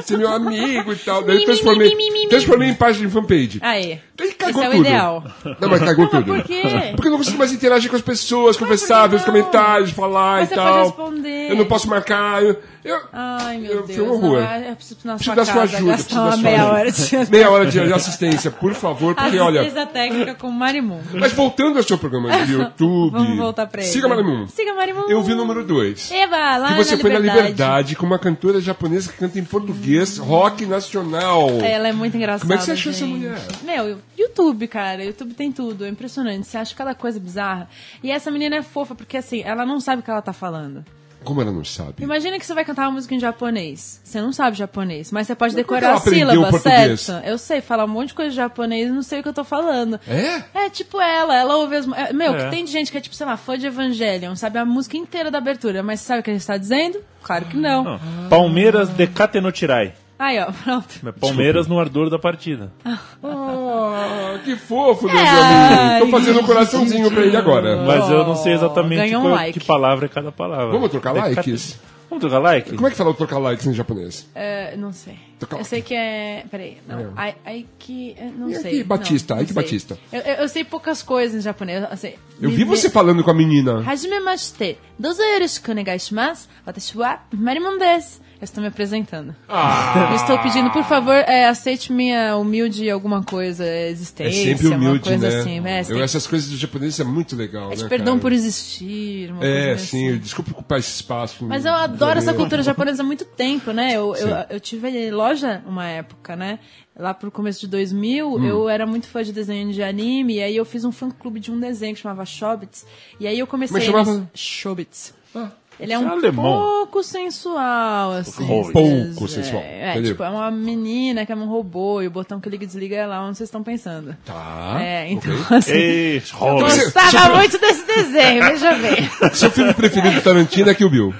ser meu amigo e tal. Daí eu transformei, transformei em página de fanpage. Aí. Daí Esse cagou é o tudo. ideal. Não, mas cagou Não, mas tudo. por quê? Porque eu não consigo mais interagir com as pessoas, conversar, ver os comentários, falar Mas e você tal. pode responder. Eu não posso marcar. Eu, eu, Ai, meu eu, Deus. foi um horror. Não, eu preciso na da sua ajuda. preciso da sua meia ajuda. hora de Meia hora de, assistência, por favor, porque olha. Assistência técnica com o Marimundo. Mas voltando ao seu programa de YouTube. Vamos voltar pra ele. Siga Marimun. Siga Marimundo. Eu vi o número 2. Eva, lá Que você na foi na Liberdade. Com uma cantora japonesa que canta em português, rock nacional. Ela é muito engraçada. Como é que você achou essa gente. mulher? Meu, YouTube, cara. YouTube tem tudo. É impressionante. Você acha cada coisa bizarra. E essa menina é fofa, porque assim, ela não sabe o que ela tá falando. Como ela não sabe? Imagina que você vai cantar uma música em japonês. Você não sabe japonês, mas você pode Mas que decorar ela a aprendeu sílaba, português? certo? Eu sei falar um monte de coisa em japonês e não sei o que eu tô falando. É? É, tipo ela, ela ouve as... é, Meu, É. que tem gente que é tipo, sei lá, fã de Evangelion, sabe a música inteira da abertura, mas sabe o que a gente tá dizendo? Claro que não. Não. Palmeiras de Katenotirai. Aí, ó, pronto. Palmeiras no ardor da partida. Ah, que fofo, Deus Ai, Tô fazendo um coraçãozinho pra ele agora. Mas eu não sei exatamente ganhou um qual- like. que palavra é cada palavra. Vamos trocar likes? Vamos trocar like? Como é que fala trocar likes em japonês? É, não sei. Toca- Eu sei que é. Peraí, não. Ai, ai que. é, Não E sei. aqui, Batista, não, ai não que sei. Batista. Eu, eu, eu sei poucas coisas em japonês. Eu, sei. Eu vi você falando com a menina. Hajimemashite. Dozo yoroshiku onegai shimasu. Watashi wa Marimon desu. Eu estou me apresentando. Ah. Eu estou pedindo, por favor, é, aceite minha humilde alguma coisa, É existência, sempre humilde, uma coisa né? assim. É, Eu, essas coisas dos japoneses é muito legal, é de né, perdão cara? por existir, uma É, coisa sim, assim. desculpa ocupar esse espaço. Mas eu adoro essa cultura japonesa há muito tempo, né? Eu, eu, eu tive loja uma época, né? Lá pro começo de 2000, Hum. eu era muito fã de desenho de anime, e aí eu fiz um fã-clube de um desenho que chamava Shobits, e aí eu comecei... Como é que chamava? Shobits. Ah, Ele é um é alemão. pouco sensual, assim. Pouco. Pouco sensual, É, é, tipo, é uma menina que é um robô, e o botão que liga e desliga é lá onde vocês estão pensando. Tá. é, então, ok. assim... Ei, Gostava seu- muito desse desenho, veja bem. Seu filme preferido do Tarantino é Kill Bill.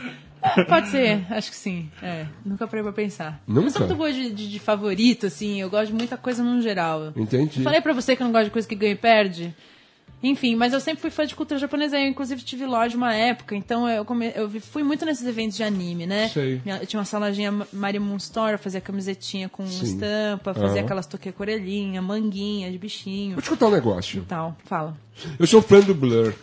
Pode ser, acho que sim. É, nunca parei pra pensar. Eu Nunca? não sou muito boa de, de- de favorito, assim, eu gosto de muita coisa no geral. Entendi. Falei pra você que eu não gosto de coisa que ganha e perde. Enfim, mas eu sempre fui fã de cultura japonesa. Eu, inclusive, tive loja uma época, então eu, come... eu fui muito nesses eventos de anime, né? Sei. Eu tinha uma saladinha Marimun Store, eu fazia camisetinha com estampa, fazia Aham. aquelas com orelhinha, manguinha de bichinho Vou te contar um negócio. e tal. Fala. Eu sou fã do Blur.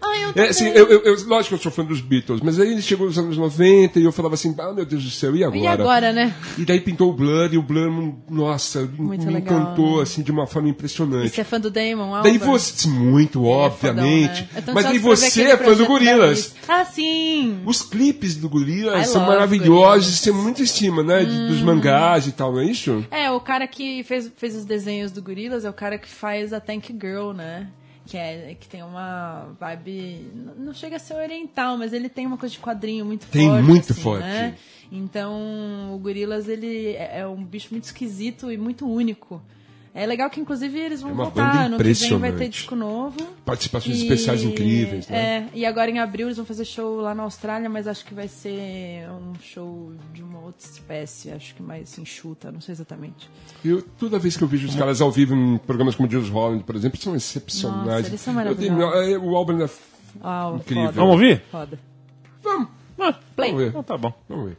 Ah, eu É, assim, eu, eu, eu- lógico que eu sou fã dos Beatles, mas aí chegou os anos 90 e eu falava assim, ah, meu Deus do céu, e agora? E agora, né? E daí pintou o Blur e o Blur, hum, nossa, Muito me legal, encantou né? assim de uma forma impressionante. Você é fã do Damon Albarn? Daí você, muito, Ele é obviamente. fodão, né? Tô Mas daí você é fã do Gorilas. Ah, sim! Os clipes do I Gorilas são love maravilhosos, tem muita estima, né? de- Dos mangás e tal, não é isso? É, o cara que fez, fez os desenhos do Gorilas é o cara que faz a Tank Girl, né? Que, é, que tem uma vibe. Não chega a ser oriental, mas ele tem uma coisa de quadrinho muito Tem forte. muito assim, forte. Né? Então, o Gorilas, ele é é um bicho muito esquisito e muito único. É legal que, inclusive, eles vão É uma voltar. banda No que vem vai ter disco novo. Participações E- especiais incríveis, né? É, e agora em abril eles vão fazer show lá na Austrália, mas acho que vai ser um show de uma outra espécie, acho que mais enxuta, não sei exatamente. Eu, toda vez que eu vejo os caras ao vivo em programas como Jules Holland, por exemplo, são excepcionais. Nossa, eles são Eu tenho- maravilhosos. é, o álbum é. Ah, Incrível. Foda, Vamos ouvir? Foda. Vamos, Ah, Play. vamos ver. então tá bom. Vamos ver.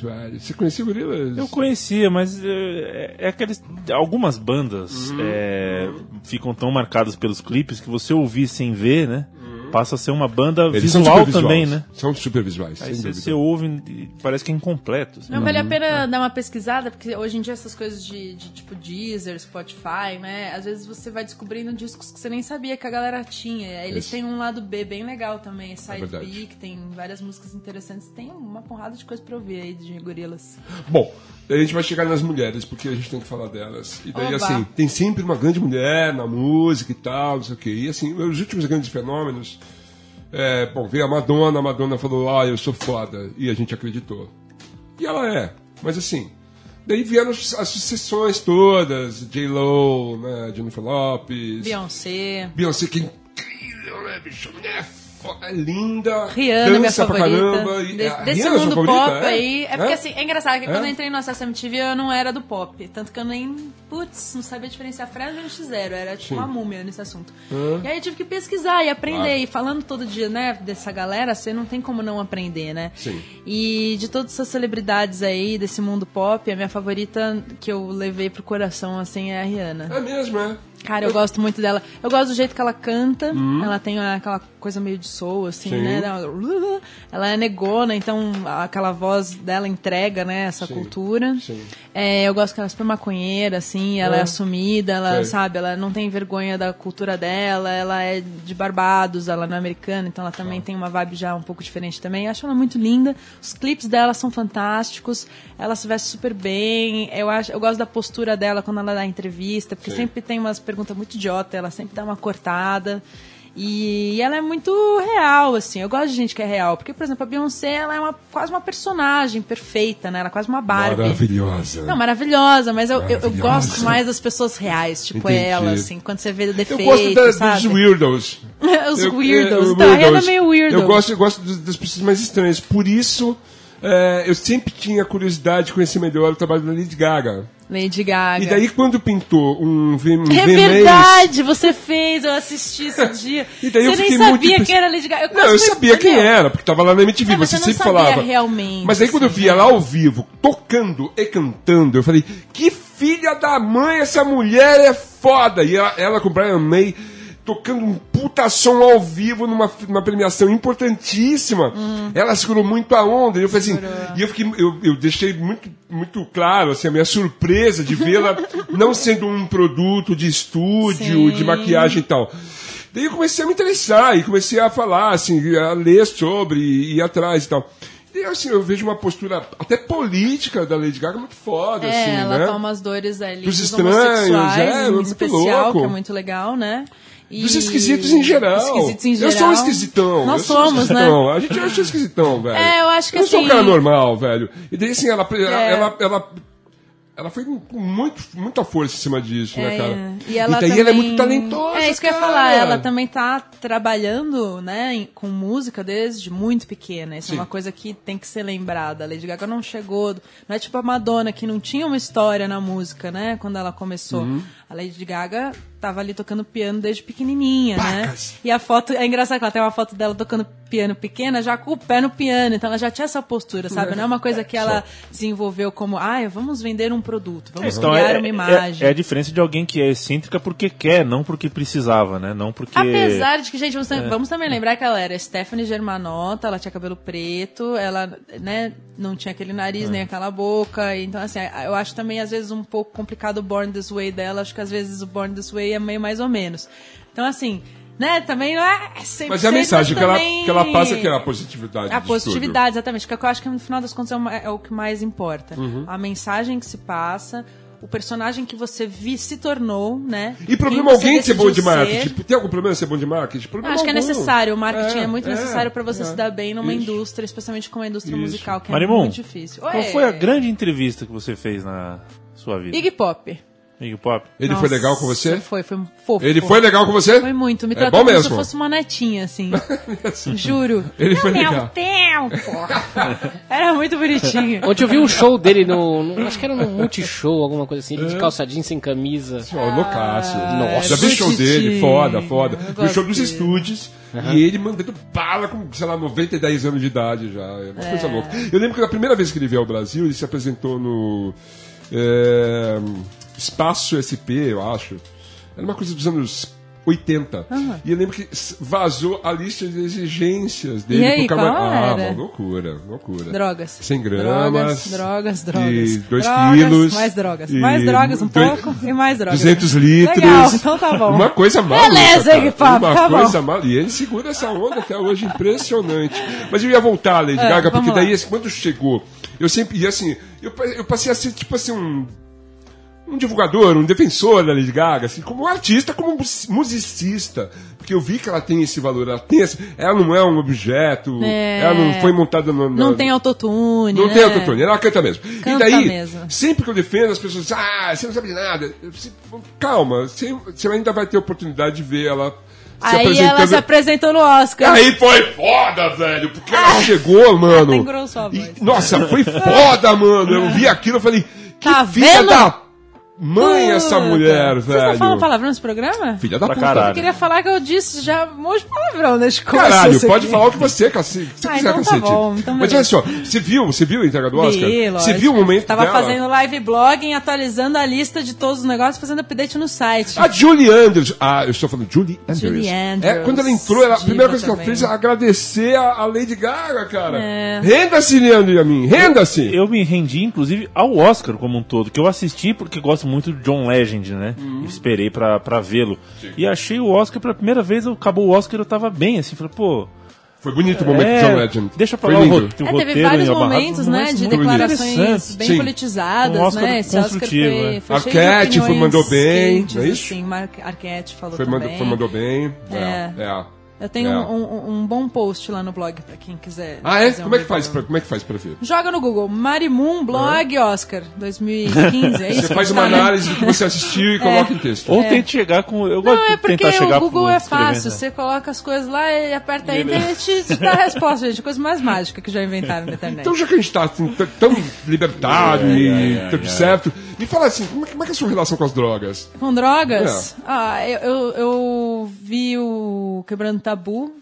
Gorilas, velho. Você conhecia o Gorilas? Eu conhecia, mas é, é aqueles. Algumas bandas Uhum. é, ficam tão marcadas pelos clipes que você ouvir sem ver, né? Passa a ser uma banda Uhum. Eles são visual também, né? São super visuais, Aí você, você ouve e parece que é incompleto. assim. Não, vale a pena dar uma pesquisada, porque hoje em dia essas coisas de, de, tipo Deezer, Spotify, né? Às vezes você vai descobrindo discos que você nem sabia que a galera tinha. Eles Isso. têm um lado B bem legal também, Side verdade. B, que tem várias músicas interessantes. Tem uma porrada de coisa pra ouvir aí de gorilas. Bom, a gente vai chegar nas mulheres, porque a gente tem que falar delas. E daí, Oba. assim, tem sempre uma grande mulher na música e tal, não sei o quê. E, assim, os últimos grandes fenômenos... É, bom, veio a Madonna, a Madonna falou, ah, eu sou foda. E a gente acreditou. E ela é. Mas, assim... Daí vieram as sucessões todas. J-Lo, né, Jennifer Lopes... Beyoncé. Beyoncé, que incrível, né, bicho? Mulher é linda, Rihanna, minha dança pra favorita. caramba. e- Des- desse Rihanna é mundo favorita, pop é? aí. É porque É? assim, é engraçado que É? quando eu entrei no Acesso MTV eu não era do pop. Tanto que eu nem, putz, não sabia diferenciar Fresno e NX0. Era tipo uma múmia nesse assunto. E aí eu tive que pesquisar e aprender. Claro. E falando todo dia, né, dessa galera, você não tem como não aprender, né? Sim. E de todas essas celebridades aí, desse mundo pop, a minha favorita que eu levei pro coração, assim, é a Rihanna. É mesmo, é. Cara, eu gosto muito dela. Eu gosto do jeito que ela canta. Ela tem aquela coisa meio de soul, assim, Sim. né? Ela- é negona, então aquela voz dela entrega, né? Essa Sim. cultura. Sim. É, eu gosto que ela é super maconheira, assim. Ela é, É. assumida, ela, sabe? Ela não tem vergonha da cultura dela. Ela é de Barbados, ela não é americana, então ela também tem uma vibe já um pouco diferente também. Eu acho ela muito linda. Os clipes dela são fantásticos. Ela se veste super bem. Eu, acho, eu gosto da postura dela quando ela dá entrevista, porque sempre tem umas perguntas muito idiota, ela sempre dá uma cortada. E ela é muito real, assim. Eu gosto de gente que é real. Porque, por exemplo, a Beyoncé, ela é uma, quase uma personagem perfeita, né? Ela é quase uma Barbie. Maravilhosa. Não, maravilhosa, mas eu, eu, eu Maravilhosa. gosto mais das pessoas reais, tipo Entendi. ela, assim, quando você vê o eu gosto da- sabe? dos weirdos. Os Eu- weirdos. eu- Então, a Rihanna é weirdos. meio weirdo. Eu gosto, eu gosto das pessoas mais estranhas. Por isso, é, eu sempre tinha curiosidade de conhecer melhor o trabalho da Lady Gaga. Lady Gaga. E daí, quando pintou um, V- um É verdade, você fez, eu assisti esse dia. E daí eu você nem sabia muito quem era Lady Gaga. Não, quase eu sabia quem era, porque tava lá na MTV, É, mas você eu não sempre falava. realmente, Mas aí quando eu assim, vi ela ao vivo, tocando e cantando, eu falei, que filha da mãe, essa mulher é foda! E ela, ela com o Brian May tocando um puta som ao vivo numa, numa premiação importantíssima. Hum. Ela segurou muito a onda. E eu falei assim, e eu fiquei, eu, eu deixei muito, muito claro assim, a minha surpresa de vê-la não sendo um produto de estúdio, Sim. de maquiagem e tal. Daí eu comecei a me interessar e comecei a falar, assim, a ler sobre e ir atrás e tal. E assim, eu vejo uma postura até política da Lady Gaga muito foda, É, assim, ela né? toma as dores ali Dos dos, estranhos, é, em muito especial, louco. que é muito legal, né? E- Dos esquisitos em geral. Esquisitos em Eu geral. sou um esquisitão. Nós eu somos, né? esquisitão. A gente acha esquisitão, velho. É, eu acho que eu não sou um assim- cara normal, velho. E daí, assim, ela, ela, É. ela, ela, ela foi com muito, muita força em cima disso, né, É, cara? E, ela daí também... ela é muito talentosa. É isso que eu ia cara. falar. Ela também tá trabalhando, né, com música desde muito pequena. Isso Sim. é uma coisa que tem que ser lembrada. A Lady Gaga não chegou. Não é tipo a Madonna, que não tinha uma história na música, né, quando ela começou. Uhum. A Lady Gaga tava ali tocando piano desde pequenininha, Pacas. né? E a foto, é engraçado que ela tem uma foto dela tocando piano pequena, já com o pé no piano, então ela já tinha essa postura, sabe? Não é uma coisa que ela desenvolveu como, ah, vamos vender um produto, vamos Então criar é, uma é, imagem. é a diferença de alguém que é excêntrica porque quer, não porque precisava, né? Não porque. Apesar de que, gente, vamos, É. vamos também lembrar que ela era Stephanie Germanotta, ela tinha cabelo preto, ela, né, não tinha aquele É. nariz nem aquela boca. Então, assim, eu acho também, às vezes, um pouco complicado o Born This Way dela. Acho que, às vezes, o Born This Way é meio mais ou menos. Então, assim, né, também não é 100%, Mas é a mensagem que ela, que ela passa que é a positividade. a positividade, exatamente. Que eu acho que no final das contas é, uma- é o que mais importa. Uhum. A mensagem que se passa, o personagem que você vi, se tornou, né? tudo. E problema alguém de ser bom de decidiu ser. marketing? Tem algum problema de ser bom de marketing? Eu Problema acho que é algum. necessário. O marketing é, É, muito é, necessário para você é. se dar bem numa Isso. indústria, especialmente como a indústria Isso. musical, que é Marimun, muito difícil. Qual Ué, foi a grande entrevista que você fez na sua vida? Iggy Pop. Iggy Pop? Ele Nossa, foi legal com você? Foi, foi fofo. Ele foi legal com você? Foi muito. Me É tratou bom como se eu mesmo. fosse uma netinha, assim. Juro. Ele foi Meu legal. tempo! Era muito bonitinho. Ontem eu vi um show dele no, no- Acho que era no Multishow, alguma coisa assim, ele É. de calça jeans sem camisa. Ó, loucaço. Nossa. Já vi o show dele, foda, foda. Vi o show dos estúdios e ele mandando bala com, sei lá, 90 e 10 anos de idade já. É uma coisa louca. Eu lembro que a primeira vez que ele veio ao Brasil, ele se apresentou no é, Espaço SP, eu acho. Era uma coisa dos anos 80. E eu lembro que vazou a lista de exigências dele E aí, pro camarim. qual Ah, uma loucura, loucura. Drogas. 100 gramas. Drogas, drogas, drogas. E 2 drogas, quilos. Mais drogas. Mais drogas um dois- pouco e mais drogas. 200 litros. Legal, então tá bom. Uma coisa maluca. Beleza, cara. Pop, Uma tá bom. coisa maluca. E ele segura essa onda até hoje, impressionante. Mas eu ia voltar, Lady É, Gaga, porque lá. daí, assim, quando chegou, eu sempre. E assim, eu, eu passei a ser tipo assim um. Um divulgador, um defensor da Lady Gaga, assim, como artista, como mus- musicista. Porque eu vi que ela tem esse valor, ela tem esse, ela não é um objeto, É. ela não foi montada no, Não tem autotune, não né? tem autotune, ela canta mesmo. Canta e daí, mesmo. sempre que eu defendo, as pessoas dizem, ah, você não sabe de nada. Eu disse, Calma, você, você ainda vai ter oportunidade de ver ela se Aí apresentando. ela se apresentou no Oscar. Aí foi foda, velho, porque ela chegou, mano. Até engrossou a E, voz. nossa, foi foda, mano. Eu vi aquilo e falei, que Tá filha vendo? da mãe essa Puta. mulher, Vocês velho. não falam palavrão nesse programa? Filha da Pra puta. caralho. Eu queria falar que eu disse já um monte de palavrão nas coisas. Caralho, aqui. pode falar o que você, cacete. Se Ah, quiser, então tá cacete. bom, então Mas olha só, você viu, você viu a entrega do Oscar? Vi, você viu o momento Tava dela? fazendo live blogging, atualizando a lista de todos os negócios, fazendo update no site. A Julie Andrews. Ah, eu estou falando Julie Andrews. Julie Andrews, É, quando ela entrou, ela, a primeira coisa que ela também. fez é agradecer a, a Lady Gaga, cara. É. Renda-se, Leandro e a mim. Renda-se. Eu me rendi, inclusive, ao Oscar como um todo, que eu assisti porque gosto muito de John Legend, né? Uhum. Esperei pra, pra vê-lo. E achei o Oscar pela primeira vez, acabou o Oscar eu tava bem, assim, falei, pô. Foi bonito o momento é, de John Legend. Deixa pra lá o, ro- É, roteiro teve vários momentos, né, de declarações bem Sim. politizadas, Um Oscar né? Esse Oscar construtivo, foi, é. foi Arquette foi- mandou bem, quentes, não é isso? Mar Arquette falou Foi, também. mandou, foi, mandou bem. É. É. é. Eu tenho É. um, um- um bom post lá no blog pra quem quiser. Ah, é? fazer um Como é que faz pra, como é que faz pra ver? Joga no Google, Marimun Blog Oscar 2015, é isso? Você faz tá, uma né? análise do que você assistiu e coloca em texto. Ou tente chegar com. Eu gosto Não, é de tentar porque chegar o Google é fácil. né? Você coloca as coisas lá e aperta Enter e ele te, te dá a resposta, gente. Coisa mais mágica que já inventaram na internet. Então, já que a gente tá assim, tão libertário É, e tudo certo, me fala assim, como é, como é que é a sua relação com as drogas? Com drogas? É. Ah, eu, eu, eu vi o Quebrando Tabu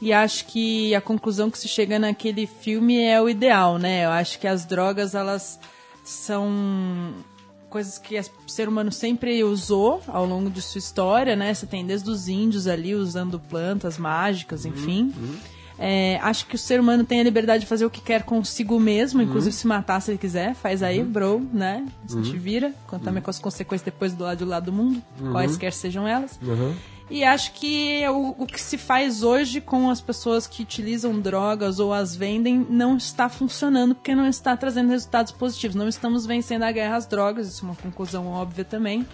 e acho que a conclusão que se chega naquele filme é o ideal, né? Eu acho que as drogas, elas são coisas que o ser humano sempre usou ao longo de sua história, né? Você tem desde os índios ali usando plantas mágicas, enfim. É, acho que o ser humano tem a liberdade de fazer o que quer consigo mesmo, inclusive se matar se ele quiser, faz aí, bro, né? Se te vira, contame com as consequências depois do lado de lá do mundo, quaisquer sejam elas. E acho que o, o que se faz hoje com as pessoas que utilizam drogas ou as vendem não está funcionando porque não está trazendo resultados positivos. Não estamos vencendo a guerra às drogas, isso é uma conclusão óbvia também.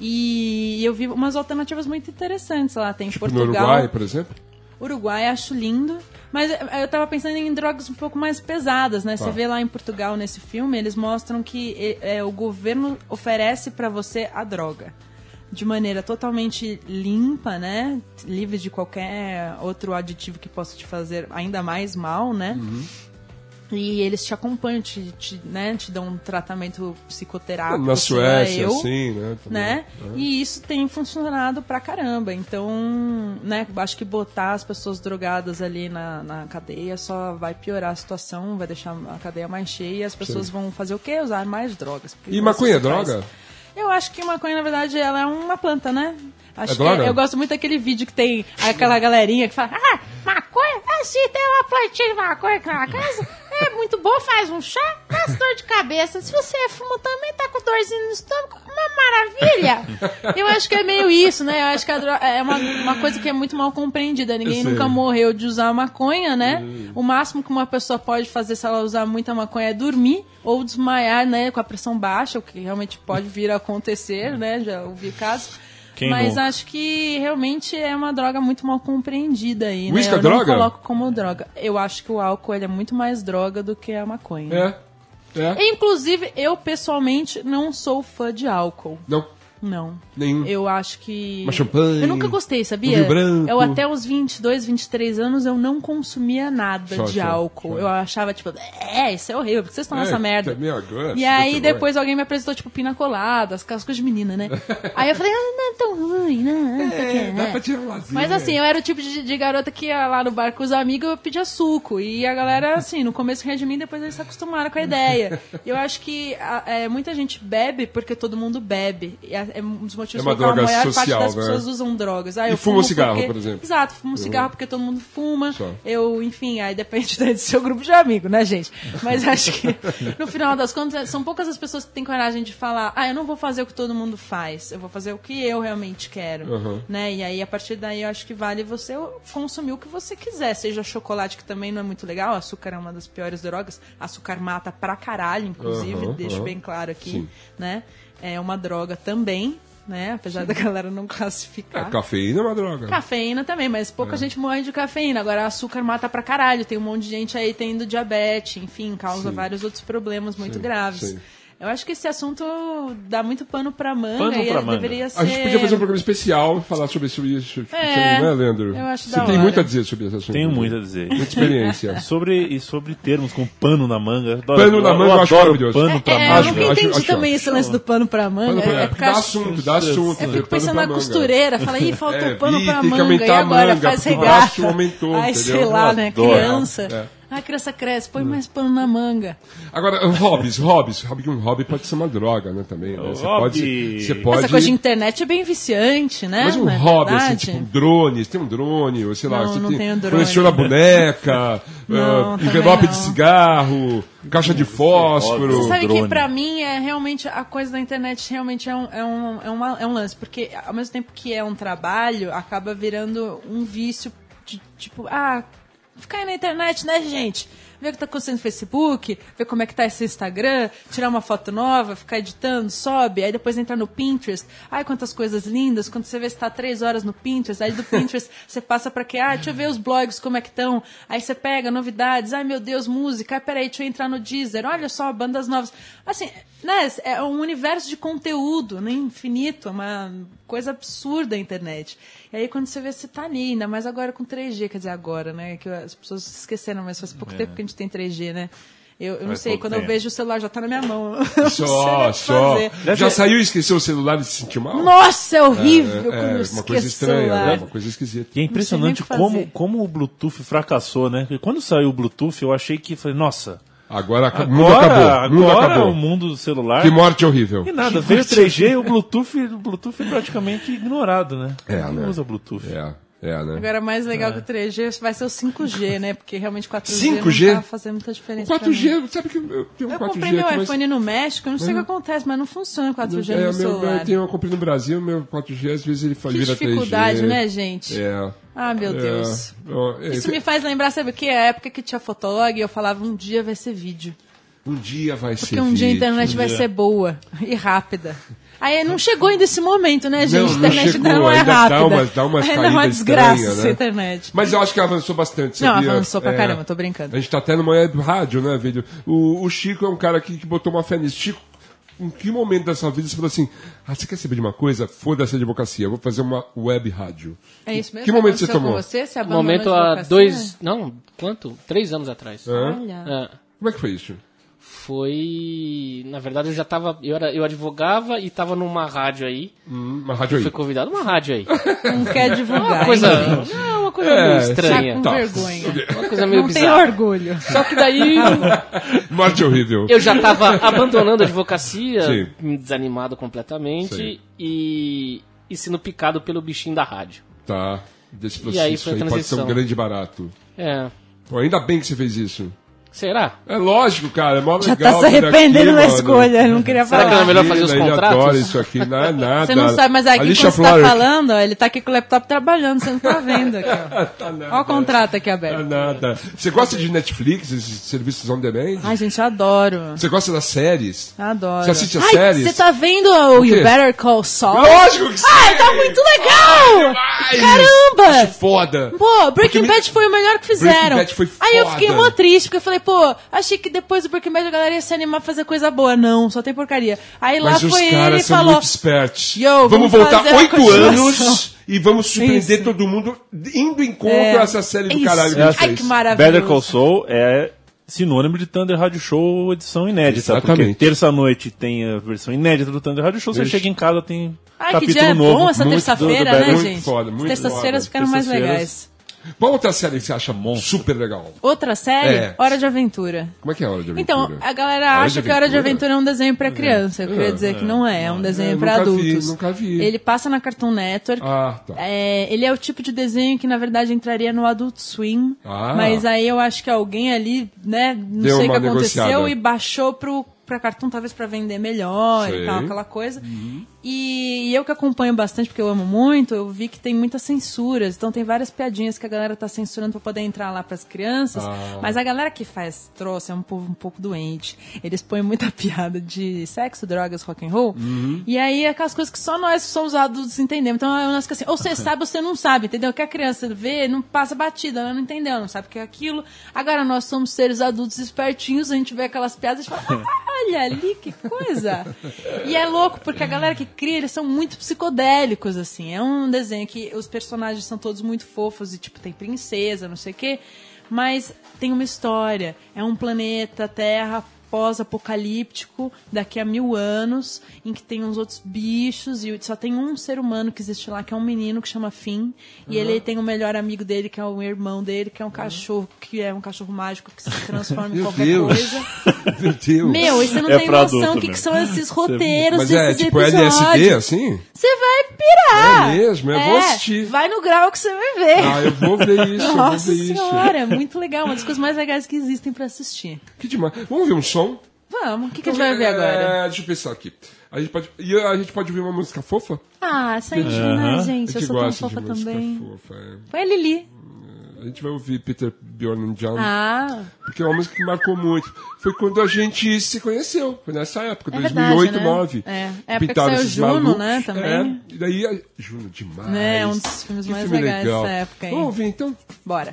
E eu vi umas alternativas muito interessantes lá. Tem Tipo, no Portugal. Uruguai, por exemplo? Uruguai acho lindo, mas eu- eu tava pensando em drogas um pouco mais pesadas, né? Você Tá. vê lá em Portugal nesse filme, eles mostram que é, o governo oferece pra você a droga de maneira totalmente limpa, né? Livre de qualquer outro aditivo que possa te fazer ainda mais mal, né? Uhum. E eles te acompanham, te, te, né? te dão um tratamento psicoterápico. Na Suécia, eu assim, né? também. né? E isso tem funcionado pra caramba. Então, né, acho que botar as pessoas drogadas ali na, na cadeia só vai piorar a situação, vai deixar a cadeia mais cheia e as pessoas vão fazer o quê? Usar mais drogas. E maconha é faz- droga? Eu acho que maconha, na verdade, ela é uma planta, né? Acho É que eu gosto muito daquele vídeo que tem aquela galerinha que fala, ah, maconha? Ah, sim, tem uma plantinha de maconha aqui na casa. É muito boa, faz um chá, dá dor de cabeça. Se você fuma também, tá com dorzinho no estômago, uma maravilha. Eu acho que é meio isso, né? Eu acho que é uma, uma coisa que é muito mal compreendida. Ninguém sei. nunca morreu de usar maconha, né? O máximo que uma pessoa pode fazer se ela usar muita maconha é dormir ou desmaiar, né? Com a pressão baixa, o que realmente pode vir a acontecer, né? Já ouvi casos. Quem Mas nunca? acho que realmente é uma droga muito mal compreendida aí, né? Whisky é Eu não droga? coloco como droga. Eu acho que o álcool é muito mais droga do que a maconha. É. É. Inclusive, eu pessoalmente não sou fã de álcool. Não, Não. nenhum. Eu acho que. Uma champanhe, Eu nunca gostei, um sabia? branco. Eu até os 22, 23 anos eu não consumia nada Só, de só, álcool. só. Eu achava, tipo, é, isso é horrível, por que vocês estão nessa É, merda? também agora, E aí depois alguém me apresentou, tipo, pina colada, aquelas coisas de menina, né? aí eu falei, ah, não é tão ruim, não. É, dá né? pra tirar um. Mas assim, eu era o tipo de, de garota que ia lá no bar com os amigos eu pedia suco. E a galera, assim, no começo ria de mim, depois eles se acostumaram com a ideia. Eu acho que a- é, muita gente bebe porque todo mundo bebe. E é, é um dos motivos É uma pelo qual droga a maior social, parte das né? pessoas usam drogas. Ah, E eu fuma fumo cigarro, porque- por exemplo. Uhum. Exato, fumo cigarro porque todo mundo fuma. Só. Eu, enfim, aí depende do seu grupo de amigos, né, gente? Mas acho que, no final das contas, são poucas as pessoas que têm coragem de falar, ah, eu não vou fazer o que todo mundo faz, eu vou fazer o que eu realmente quero, Uhum. né? E aí a partir daí eu acho que vale você consumir o que você quiser, seja chocolate que também não é muito legal, açúcar é uma das piores drogas, açúcar mata pra caralho, inclusive, Uhum, deixo uhum. bem claro aqui, Sim. né? É uma droga também, né? Apesar da galera não É, classificar. cafeína é uma droga. Cafeína também, mas pouca gente morre de cafeína. Agora, açúcar mata pra caralho. Tem um monte de gente aí tendo diabetes, enfim, causa Sim. vários outros problemas muito Sim, graves. Eu acho que esse assunto dá muito pano pra manga Pano e pra ele manga. deveria ser. A gente podia fazer um programa especial e falar sobre isso, isso É, não é, Leandro? eu acho Você da tem hora. muito a dizer sobre esse assunto. Tenho muito a dizer. Muita experiência. Sobre, e sobre termos com pano na manga. Adoro- Pano na manga eu acho adoro maravilhoso. pano pra É, eu manga. nunca Acho- entendi acho também ótimo. esse lance do pano pra manga. Pano pra- é porque dá acho- assunto, dá assunto. Eu né? fico pensando na costureira, fala, ih, faltou É, pano pra manga, e agora faz porque o braço aumentou, Aí, entendeu? sei lá, né, criança. Ah, a criança cresce, põe mais pano na manga. Agora, hobbies, hobbies. Hobby, um hobby pode ser uma droga, né, também. Né? Você pode... Você pode... Essa coisa de internet é bem viciante, né? Mas um Não é hobby, assim, verdade? tipo drones, tem um drone, ou sei lá, Não, você não tem, tenho drone. coleciona boneca, Não, ah, também envelope não. de cigarro, caixa de fósforo. Você sabe drone. que pra mim é realmente a coisa da internet realmente é um, é, um, é, uma- é um lance, porque ao mesmo tempo que é um trabalho, acaba virando um vício de tipo, ah, ficar aí na internet, né, gente? Ver o que tá acontecendo no Facebook, ver como é que tá esse Instagram, tirar uma foto nova, ficar editando, sobe, aí depois entrar no Pinterest. Ai, quantas coisas lindas. Quando você vê você tá três horas no Pinterest, aí do Pinterest você passa pra quê? Ah, deixa eu ver os blogs como é que estão. Aí você pega novidades, ai meu Deus, música, ai peraí, deixa eu entrar no Deezer, olha só, bandas novas. Assim, né, é um universo de conteúdo, né, infinito, é uma coisa absurda a internet. E aí quando você vê, você tá ali, ainda mais agora com 3G, quer dizer, agora, né, que as pessoas se esqueceram, mas faz pouco tempo que a gente tem 3G, né. Eu, eu não sei, quando eu tempo. vejo o celular já tá na minha mão. Eu Só, só. fazer. Já saiu e esqueceu o celular e se sentiu mal? Nossa, é horrível é, eu é uma coisa estranha, né? Uma coisa esquisita. E é impressionante como, como o Bluetooth fracassou, né? Porque quando saiu o Bluetooth, eu achei que, falei, nossa, Agora, o mundo agora, acabou. O mundo agora acabou. o mundo do celular... Que morte horrível. E nada, veio o 3G e o Bluetooth, o Bluetooth é praticamente ignorado, né? É, Não né? usa Bluetooth. É, é, né? Agora, mais legal que o 3G vai ser o 5G, né? Porque realmente 4G, 5G? não tá fazendo muita diferença. mim. 4G, sabe que eu tenho um Eu 4G comprei meu aqui, mas- iPhone no México, eu não sei o que acontece, mas não funciona 4G É, no meu celular. eu, tenho, eu comprei no Brasil, meu 4G, às vezes ele faz Que vira dificuldade, 3G. né, gente? É. Ah, meu É. Deus. É, Isso me faz lembrar, sabe o que? A época que tinha Fotolog, eu falava, um dia vai ser vídeo. Um dia vai ser Porque um dia a vídeo. internet vai ser boa e rápida. Aí não chegou ainda esse momento, né, gente? Não, a não internet chegou, ainda não é ainda dá rápida. umas- dá umas ainda é uma desgraça essa né? internet. Mas eu acho que avançou bastante, Não, sabia? avançou pra É. caramba, tô brincando. A gente tá até numa web rádio, né, vídeo? O, o Chico é um cara que, que botou uma fé nisso. Chico, em que momento da sua vida você falou assim, ah, você quer saber de uma coisa? Foda-se a advocacia, eu vou fazer uma web rádio. É isso mesmo? Que momento você tomou? Você? Você No abandonou momento há dois. Não, quanto? Três anos atrás. Olha. É, Como é que foi isso? Foi. Na verdade, eu já tava. Eu, era, eu advogava e tava numa rádio aí. Hum, uma rádio aí. Fui convidado numa rádio aí. Não quer divulgar. Uma coisa. Não, uma coisa É, meio Tá estranha. com Tá. vergonha. Uma coisa meio Não tem bizarra. orgulho. Só que daí Morte horrível. eu já tava abandonando a advocacia, Sim. me desanimado completamente Sim. e, e sendo picado pelo bichinho da rádio. Tá. Desse E processo aí foi a aí pode ser um grande barato. É. Pô, ainda bem que você fez isso. Será? É lógico, cara. É mó Já legal tá se arrependendo aqui, da mano. escolha, não queria Será falar. que não é melhor fazer os Ele contratos? adora isso aqui, não é nada. Você não sabe, mas aqui Alicia quando você tá falando, ó, ele tá aqui com o laptop trabalhando, você não tá vendo aqui, ó. Tá nada. Olha o contrato aqui Tá aberto. nada. Você gosta de Netflix, esses serviços on demand? Ai, gente, eu adoro. Você gosta das séries? Adoro. Você assiste as Ai, séries? Você tá vendo o? You Better Call Saul? Lógico que sim! Ai, tá muito legal! Demais! Caramba! Acho foda! Pô, Breaking me- Bad foi o melhor que fizeram. Bad foi Aí eu foda. fiquei mó triste, porque eu falei, pô, achei que depois do Breaking Bad a galera ia se animar a fazer coisa boa. Não, só tem porcaria. Aí lá Mas os foi ele caras e são falou. muito espertos. Yo, vamos, vamos voltar oito anos e vamos surpreender Isso. todo mundo indo em contra É. essa série do Isso. caralho que É a assim, gente Ai, que maravilhoso. Better Call Saul é sinônimo de Thunder Radio Show edição inédita. Exatamente. Porque terça-noite tem a versão inédita do Thunder Radio Show, você chega em casa tem Ai, que capítulo dia é novo. bom essa terça-feira, né, Better- Muito gente? foda, muito Terças-feiras ficaram mais Terças-feiras. legais. Qual outra série que você acha super legal? Outra série? É. Hora de Aventura. Como é que é Hora de Aventura? Então, a galera Hora acha que Hora de Aventura? É um desenho pra criança. Eu queria dizer que não é, é um desenho É, pra nunca vi, adultos. nunca vi. Ele passa na Cartoon Network. Ah, tá. É, ele é o tipo de desenho que, na verdade, entraria no Adult Swim. Ah. Mas aí eu acho que alguém ali, né, não Deu sei o que aconteceu negociada. e baixou pro, pra Cartoon, talvez pra vender melhor Sei. Uhum. e tal, aquela coisa. E, e eu que acompanho bastante, porque eu amo muito, eu vi que tem muitas censuras. Então tem várias piadinhas que a galera tá censurando pra poder entrar lá pras crianças. Ah. Mas a galera que faz troço é um povo um pouco doente. Eles põem muita piada de sexo, drogas, rock and roll. Uhum. E aí aquelas coisas que só nós somos adultos entendemos. Então é nós que assim, ou você sabe ou você não sabe, entendeu? Que a criança vê, não passa batida, ela não entendeu, não sabe o que é aquilo. Agora nós somos seres adultos espertinhos, a gente vê aquelas piadas e fala, "Ah, olha ali, que coisa. E é louco, porque a galera que cria, eles são muito psicodélicos, assim. É um desenho que os personagens são todos muito fofos e, tipo, tem princesa, não sei o quê. Mas tem uma história. É um planeta, Terra pós-apocalíptico daqui a mil anos, em que tem uns outros bichos e só tem um ser humano que existe lá, que é um menino que chama Finn. E ele tem o melhor amigo dele, que é o irmão dele, que é um cachorro, que é um cachorro mágico que se transforma em qualquer Deus. coisa. Meu Deus. Meu, e você não É tem noção adulto o que, que são esses roteiros Mas é tipo episódios. LSD, assim? Você vai pirar. É mesmo? Eu vou assistir. Vai no grau que você vai ver. Ah, eu vou ver isso, eu Nossa vou ver isso. senhora, é muito legal. Uma das coisas mais legais que existem pra assistir. Que demais. Vamos ver um som? Vamos, o que, que a gente vai ver agora? É, deixa eu pensar aqui. A gente pode, e a gente pode ouvir uma música fofa? Ah, Aham. né, A gente? gente Eu sou tão fofa também. fofa. é. Foi a Lili. A gente vai ouvir Peter Bjorn and John, Ah, porque é uma música que marcou muito. Foi quando a gente se conheceu, foi nessa época, É 2008, verdade, né? 2009. É, época que Pintaram saiu esses Juno, malucos. né, também. É, e daí, a- Juno, demais. Né, um dos filmes Que mais filme legais legal. dessa época aí. Vamos ouvir então? bora.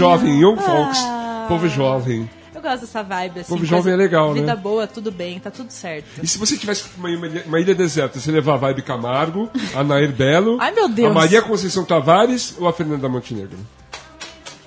Jovem, povo jovem, young folks. Ah. Povo jovem. Eu gosto dessa vibe, assim. Povo jovem é legal, né? Vida boa, tudo bem, tá tudo certo. E se você tivesse uma, uma ilha deserta, você levar a Vibe Camargo, a Nair Belo, Ai, meu Deus. a Maria Conceição Tavares ou a Fernanda Montenegro?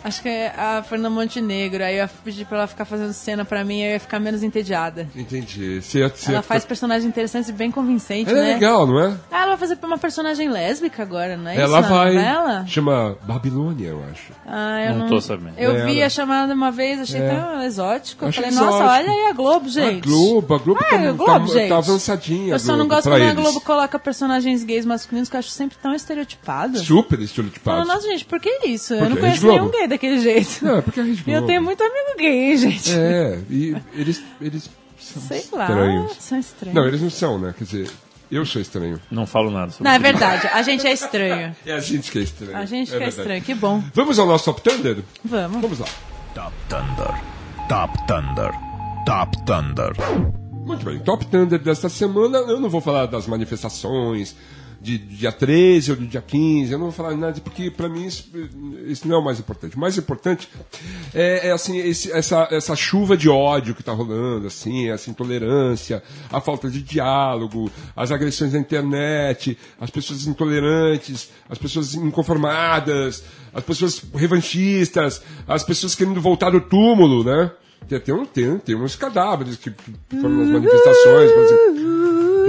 Acho que é a Fernanda Montenegro. Aí eu ia pedir pra ela ficar fazendo cena pra mim, aí eu ia ficar menos entediada. Entendi. Você, você, Ela faz personagens interessantes e bem convincentes, Ela né? é legal, não é? Ah, ela vai fazer uma personagem lésbica agora, não é Ela isso? na vai. novela? Chama Babilônia, eu acho. Ah, eu Não não, tô sabendo. Eu É, vi ela- a chamada uma vez, achei É. tão exótico. Eu Achei falei, nossa, exótico. olha aí a Globo, gente. A Globo, a Globo, Ah, tá, a Globo, tá, gente. tá avançadinha. a Eu só não gosto quando a eles. Globo coloca personagens gays masculinos que eu acho sempre tão estereotipado. Super estereotipado. Falando, nossa, gente, por que isso? Porque eu não é conheço nenhum gay daquele jeito. Não, é porque é eu tenho muito amigo gay, hein, gente. É, e eles, eles são Sei lá, estranhos. são estranhos. Não, eles não são, né? Quer dizer, eu sou estranho. Não falo nada sobre Não, é verdade, a gente é estranho. É a gente que é estranho. A gente é que é estranho, que bom. Vamos ao nosso Top Thunder? Vamos. Vamos lá. Top Thunder. Top Thunder. Top Thunder. Muito bem, Top Thunder desta semana, eu não vou falar das manifestações de, do dia 13 ou do dia 15, eu não vou falar nada, porque para mim isso, isso não é o mais importante. O mais importante é, é, assim, esse- essa, essa chuva de ódio que está rolando, assim, essa intolerância, a falta de diálogo, as agressões na internet, as pessoas intolerantes, as pessoas inconformadas, as pessoas revanchistas, as pessoas querendo voltar do túmulo, né? Tem, tem, tem, tem uns cadáveres que que foram nas manifestações. por exemplo,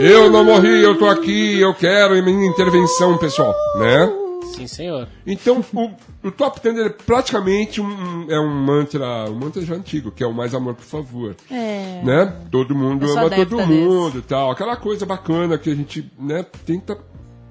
eu não morri, eu tô aqui, eu quero minha intervenção, pessoal, né? Sim, senhor. Então, o, o Top Ten é praticamente um, é um mantra, um mantra já antigo, que é o mais amor, por favor. É. Né? Todo mundo ama todo mundo e tal. Aquela coisa bacana que a gente, né, tenta.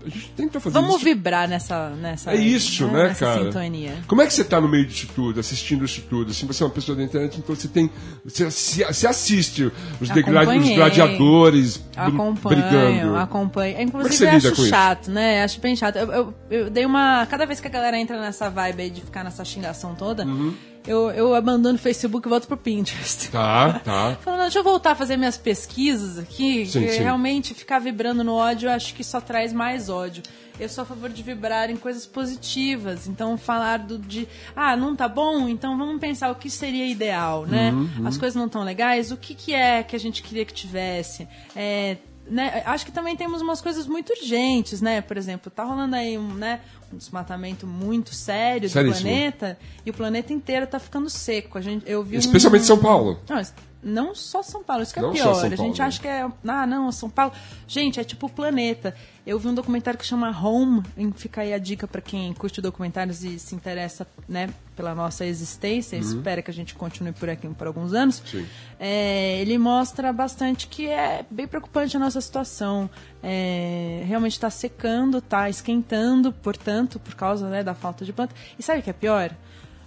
A gente tenta fazer Vamos isso. viver nessa, nessa. É isso, né, nessa cara? sintonia. Como é que você tá no meio disso tudo, assistindo isso tudo? Assim, você é uma pessoa da internet, então você tem. Você, você assiste os, degra- os gladiadores Acompanho, brigando. acompanho. É Inclusive, lida acho com isso? chato, né? Acho bem chato. Eu, eu, eu dei uma. Cada vez que a galera entra nessa vibe aí de ficar nessa xingação toda, Uhum. Eu, eu abandono o Facebook e volto pro Pinterest. Tá, tá. Falando, deixa eu voltar a fazer minhas pesquisas aqui, Sim, sim. realmente ficar vibrando no ódio, eu acho que só traz mais ódio. Eu sou a favor de vibrar em coisas positivas. Então, falar do, de, ah, não tá bom? Então vamos pensar o que seria ideal, né? Uhum, As coisas não estão legais, o que, que é que a gente queria que tivesse? É, né, acho que também temos umas coisas muito urgentes, né? Por exemplo, tá rolando aí um, né, um desmatamento muito sério do Seríssimo. planeta e o planeta inteiro tá ficando seco. A gente, eu vi um- Especialmente São Paulo. não, não só São Paulo, isso que é Não pior. São a gente Paulo, né? acha que é. Ah, não, São Paulo. Gente, é tipo o planeta. Eu vi um documentário que chama Home, em fica aí a dica pra quem curte documentários e se interessa, né, pela nossa existência, e espera que a gente continue por aqui por alguns anos. Uhum. Sim. É, ele mostra bastante que é bem preocupante a nossa situação. É, realmente está secando, está esquentando, portanto, por causa né, da falta de planta. E sabe o que é pior?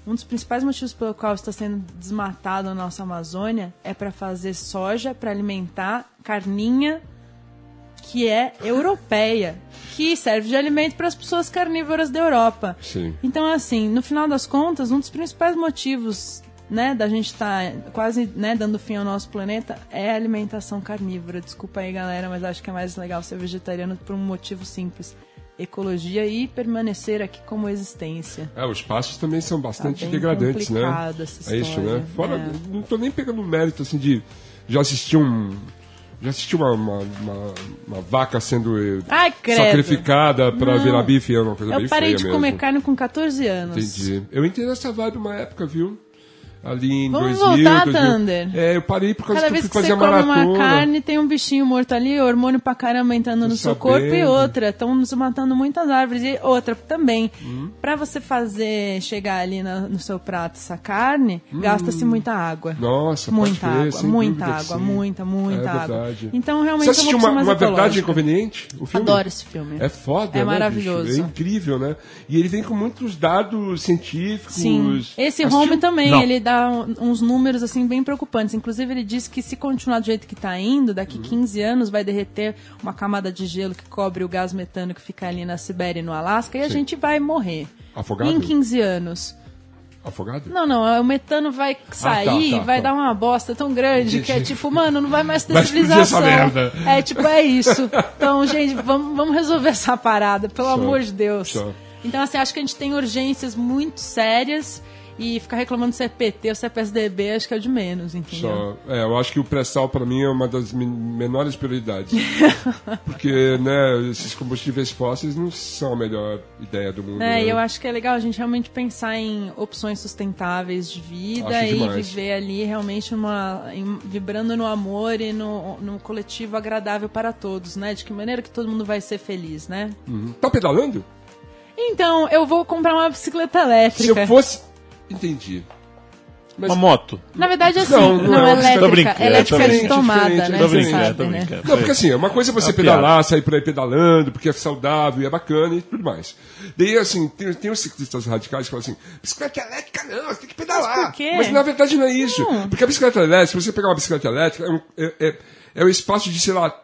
Um dos principais motivos pelo qual está sendo desmatado a nossa Amazônia é para fazer soja para alimentar carninha que é europeia, que serve de alimento para as pessoas carnívoras da Europa. Sim. Então, assim, no final das contas, um dos principais motivos né, da gente estar quase né, dando fim ao nosso planeta é a alimentação carnívora. Desculpa aí, galera, mas acho que é mais legal ser vegetariano por um motivo simples. Ecologia e permanecer aqui como existência. É, os passos também são bastante Tá degradantes, né? essa é isso, né? Fora, é. não tô nem pegando mérito assim de já assistir um já assisti uma, uma, uma, uma vaca sendo eh, Ai, sacrificada pra Não. virar bife, é uma coisa Eu bem parei feia de mesmo. comer carne com 14 anos. Entendi. Eu entrei nessa vibe uma época, viu? Ali em Vamos 2000, voltar, 2000. Thunder. É, eu parei por causa Cada que eu vez fui que você fazer come maratona. uma carne, tem um bichinho morto ali, hormônio pra caramba entrando Tô no seu sabendo. corpo e outra. Estão nos matando muitas árvores. E outra também. Hum. Pra você fazer, chegar ali na- no seu prato essa carne, gasta-se muita água. Hum. Nossa, muita água, sem muita água, muita, muita É água. verdade. Então, realmente, Você assistiu uma uma, verdade inconveniente? O filme? Adoro esse filme. É foda, É né, maravilhoso. bicho? É incrível, né? E ele vem com muitos dados científicos. Sim. Esse Assistiu? home também, Não. ele dá uns números assim bem preocupantes. Inclusive, ele diz que se continuar do jeito que está indo, daqui 15 anos vai derreter uma camada de gelo que cobre o gás metano que fica ali na Sibéria e no Alasca e a Sim. gente vai morrer. Afogado? Em 15 anos. Afogado? Não, não, o metano vai sair, tá, vai tá. dar uma bosta tão grande que é tipo, mano, não vai mais ter Vai civilização. essa merda. É tipo, é isso. Então, gente, vamos, vamos resolver essa parada, pelo Só, amor de Deus. só. Então, assim, acho que a gente tem urgências muito sérias E ficar reclamando se é PT ou se é PSDB, acho que é o de menos, entendeu? Só, é, eu acho que o pré-sal para mim é uma das menores prioridades. Porque, né, esses combustíveis fósseis não são a melhor ideia do mundo. É, né? eu acho que é legal a gente realmente pensar em opções sustentáveis de vida Acho e demais. viver ali realmente uma, em- vibrando no amor e no, no coletivo agradável para todos, né? De que maneira que todo mundo vai ser feliz, né? Tá pedalando? Então, eu vou comprar uma bicicleta Se elétrica. eu fosse. Entendi. Mas- Uma moto. Na verdade, assim, Não, não, não é bicicleta. elétrica. Tô brincando, elétrica tô de tomada, Diferente, né? tô brincando, sabe, tô né? brincando. Não, porque assim, uma coisa é você É pedalar, sair por aí pedalando, porque é saudável e é bacana e tudo mais. Daí, assim, tem, tem os ciclistas radicais que falam assim, bicicleta elétrica não, você tem que pedalar. Mas por quê? Mas na verdade não é isso. Não. Porque a bicicleta elétrica, se você pegar uma bicicleta elétrica, é, um- é, é, é o espaço de, sei lá,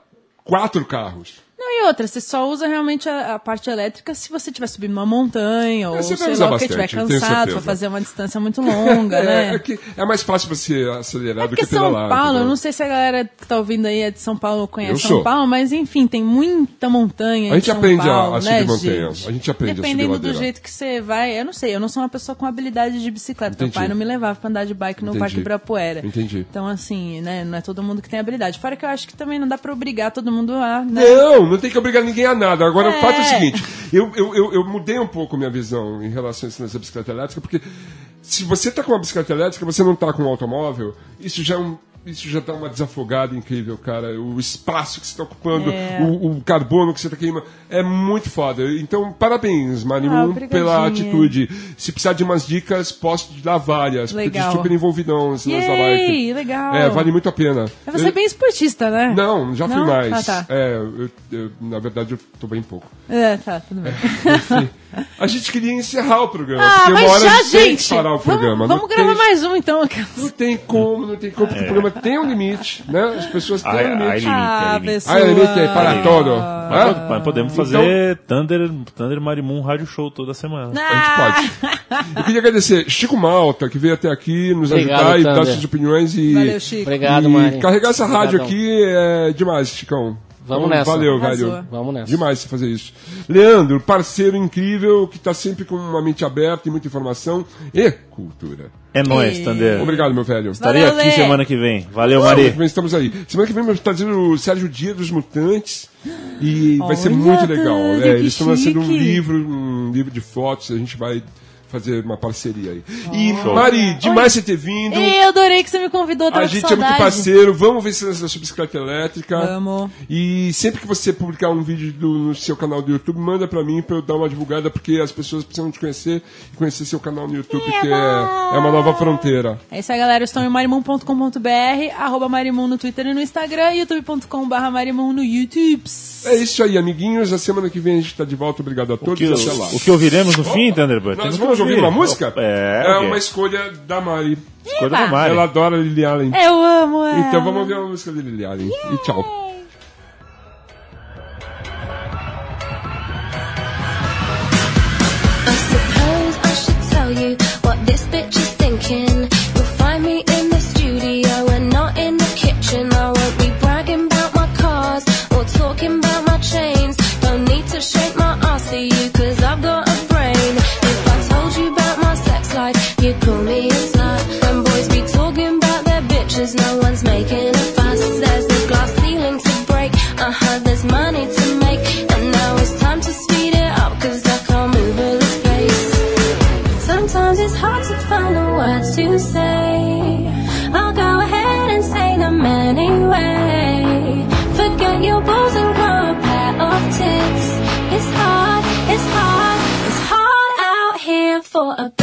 quatro carros. Não, e outra, você só usa realmente a, a parte elétrica se você estiver subindo uma montanha ou você sei usar lá, porque estiver eu cansado pra fazer uma distância muito longa, é, né? é, que é mais fácil você acelerar É do que pedalar. São Paulo, eu entendeu? não sei se a galera que tá ouvindo aí é de São Paulo ou conhece Eu São sou. Paulo, mas enfim, tem muita montanha A gente São aprende a- Paulo, a né, subir montanha. gente? A gente aprende a subir Dependendo do jeito que você vai, eu não sei, eu não sou uma pessoa com habilidade de bicicleta. Entendi. Meu pai não me levava pra andar de bike no Entendi. Parque Ibirapuera. Entendi. Então, assim, né, não é todo mundo que tem habilidade. Fora que eu acho que também não dá pra obrigar todo mundo a, né? Não, não tem que obrigar ninguém a nada. Agora, o É. fato é o seguinte: eu, eu, eu, eu mudei um pouco minha visão em relação a lance da bicicleta elétrica, porque se você está com uma bicicleta elétrica, você não está com um automóvel, isso já é um. Isso já dá uma desafogada incrível, cara. O espaço que você está ocupando, É. o, o carbono que você está queimando, é muito foda. Então, parabéns, Ah, Marimun, obrigadinha. pela atitude. Se precisar de umas dicas, posso te dar várias. Porque Legal. tô super envolvidão lance da bike. Legal. É, vale muito a pena. Mas Você é bem esportista, né? Não, já fui Não? mais. Ah, tá. É, eu- eu- na verdade eu tô bem pouco. É, tá, tudo bem. Enfim, a gente queria encerrar o programa. Ah, porque uma mas hora a já, gente parar o Vamos, programa. vamos gravar tem, mais um, então. Não tem como, não tem como, porque o programa tem um limite, né? As pessoas têm Ai, um limite. Ah, limite. Ah, é limite aí, para Ai. todo. Pod- mas podemos fazer Thunder, Thunder Marimun Rádio Show toda semana. A gente pode. Eu queria agradecer Chico Malta, que veio até aqui nos Obrigado, ajudar e dar Thunder. suas opiniões e, Valeu, Chico. Obrigado, e Mari. carregar essa rádio Obrigadão. aqui é demais, Chicão. Vamos Então, nessa. Valeu, Arrasou. velho. Vamos nessa. Demais você fazer isso. Leandro, parceiro incrível, que tá sempre com uma mente aberta e muita informação e cultura. É nóis, E- Thunder. Obrigado, meu velho. Estarei Valeu, aqui Lê. semana que vem. Valeu, Semana que vem estamos aí. Semana que vem vamos trazer o Sérgio Dia dos Mutantes e vai ser Olha, muito legal. É, que eles estão lançando um livro, um livro de fotos, a gente vai fazer uma parceria aí. E Mari, demais você ter vindo. Eu adorei que você me convidou, tava A gente é muito parceiro, vamos ver se lança a sua bicicleta elétrica. Vamos. E sempre que você publicar um vídeo do- no seu canal do YouTube, manda pra mim pra eu dar uma divulgada, porque as pessoas precisam te conhecer e conhecer seu canal no YouTube, que é, é uma nova fronteira. É isso aí, galera. Estão em marimun.com.br, arroba marimun no Twitter e no Instagram, youtube.com.br marimun no YouTube. É isso aí, amiguinhos. A semana que vem a gente tá de volta. Obrigado a O todos. que, Até lá. o que ouviremos no fim, Thunderbird? Nós vamos ouvir uma música? É, é uma escolha da Mari. Escolha da Mari. Ela adora Lily Allen. Eu amo ela. Então vamos ouvir uma música de Lily Allen. E tchau. Me a slut. When boys be talking about their bitches, no one's making a fuss. There's glass ceiling to break. Uh huh, there's money to make. And now it's time to speed it I can't move this. Sometimes it's hard to find the words to say. I'll go ahead and say them anyway. Forget your balls and grow a pair of tits. It's hard, it's hard, it's hard out here for a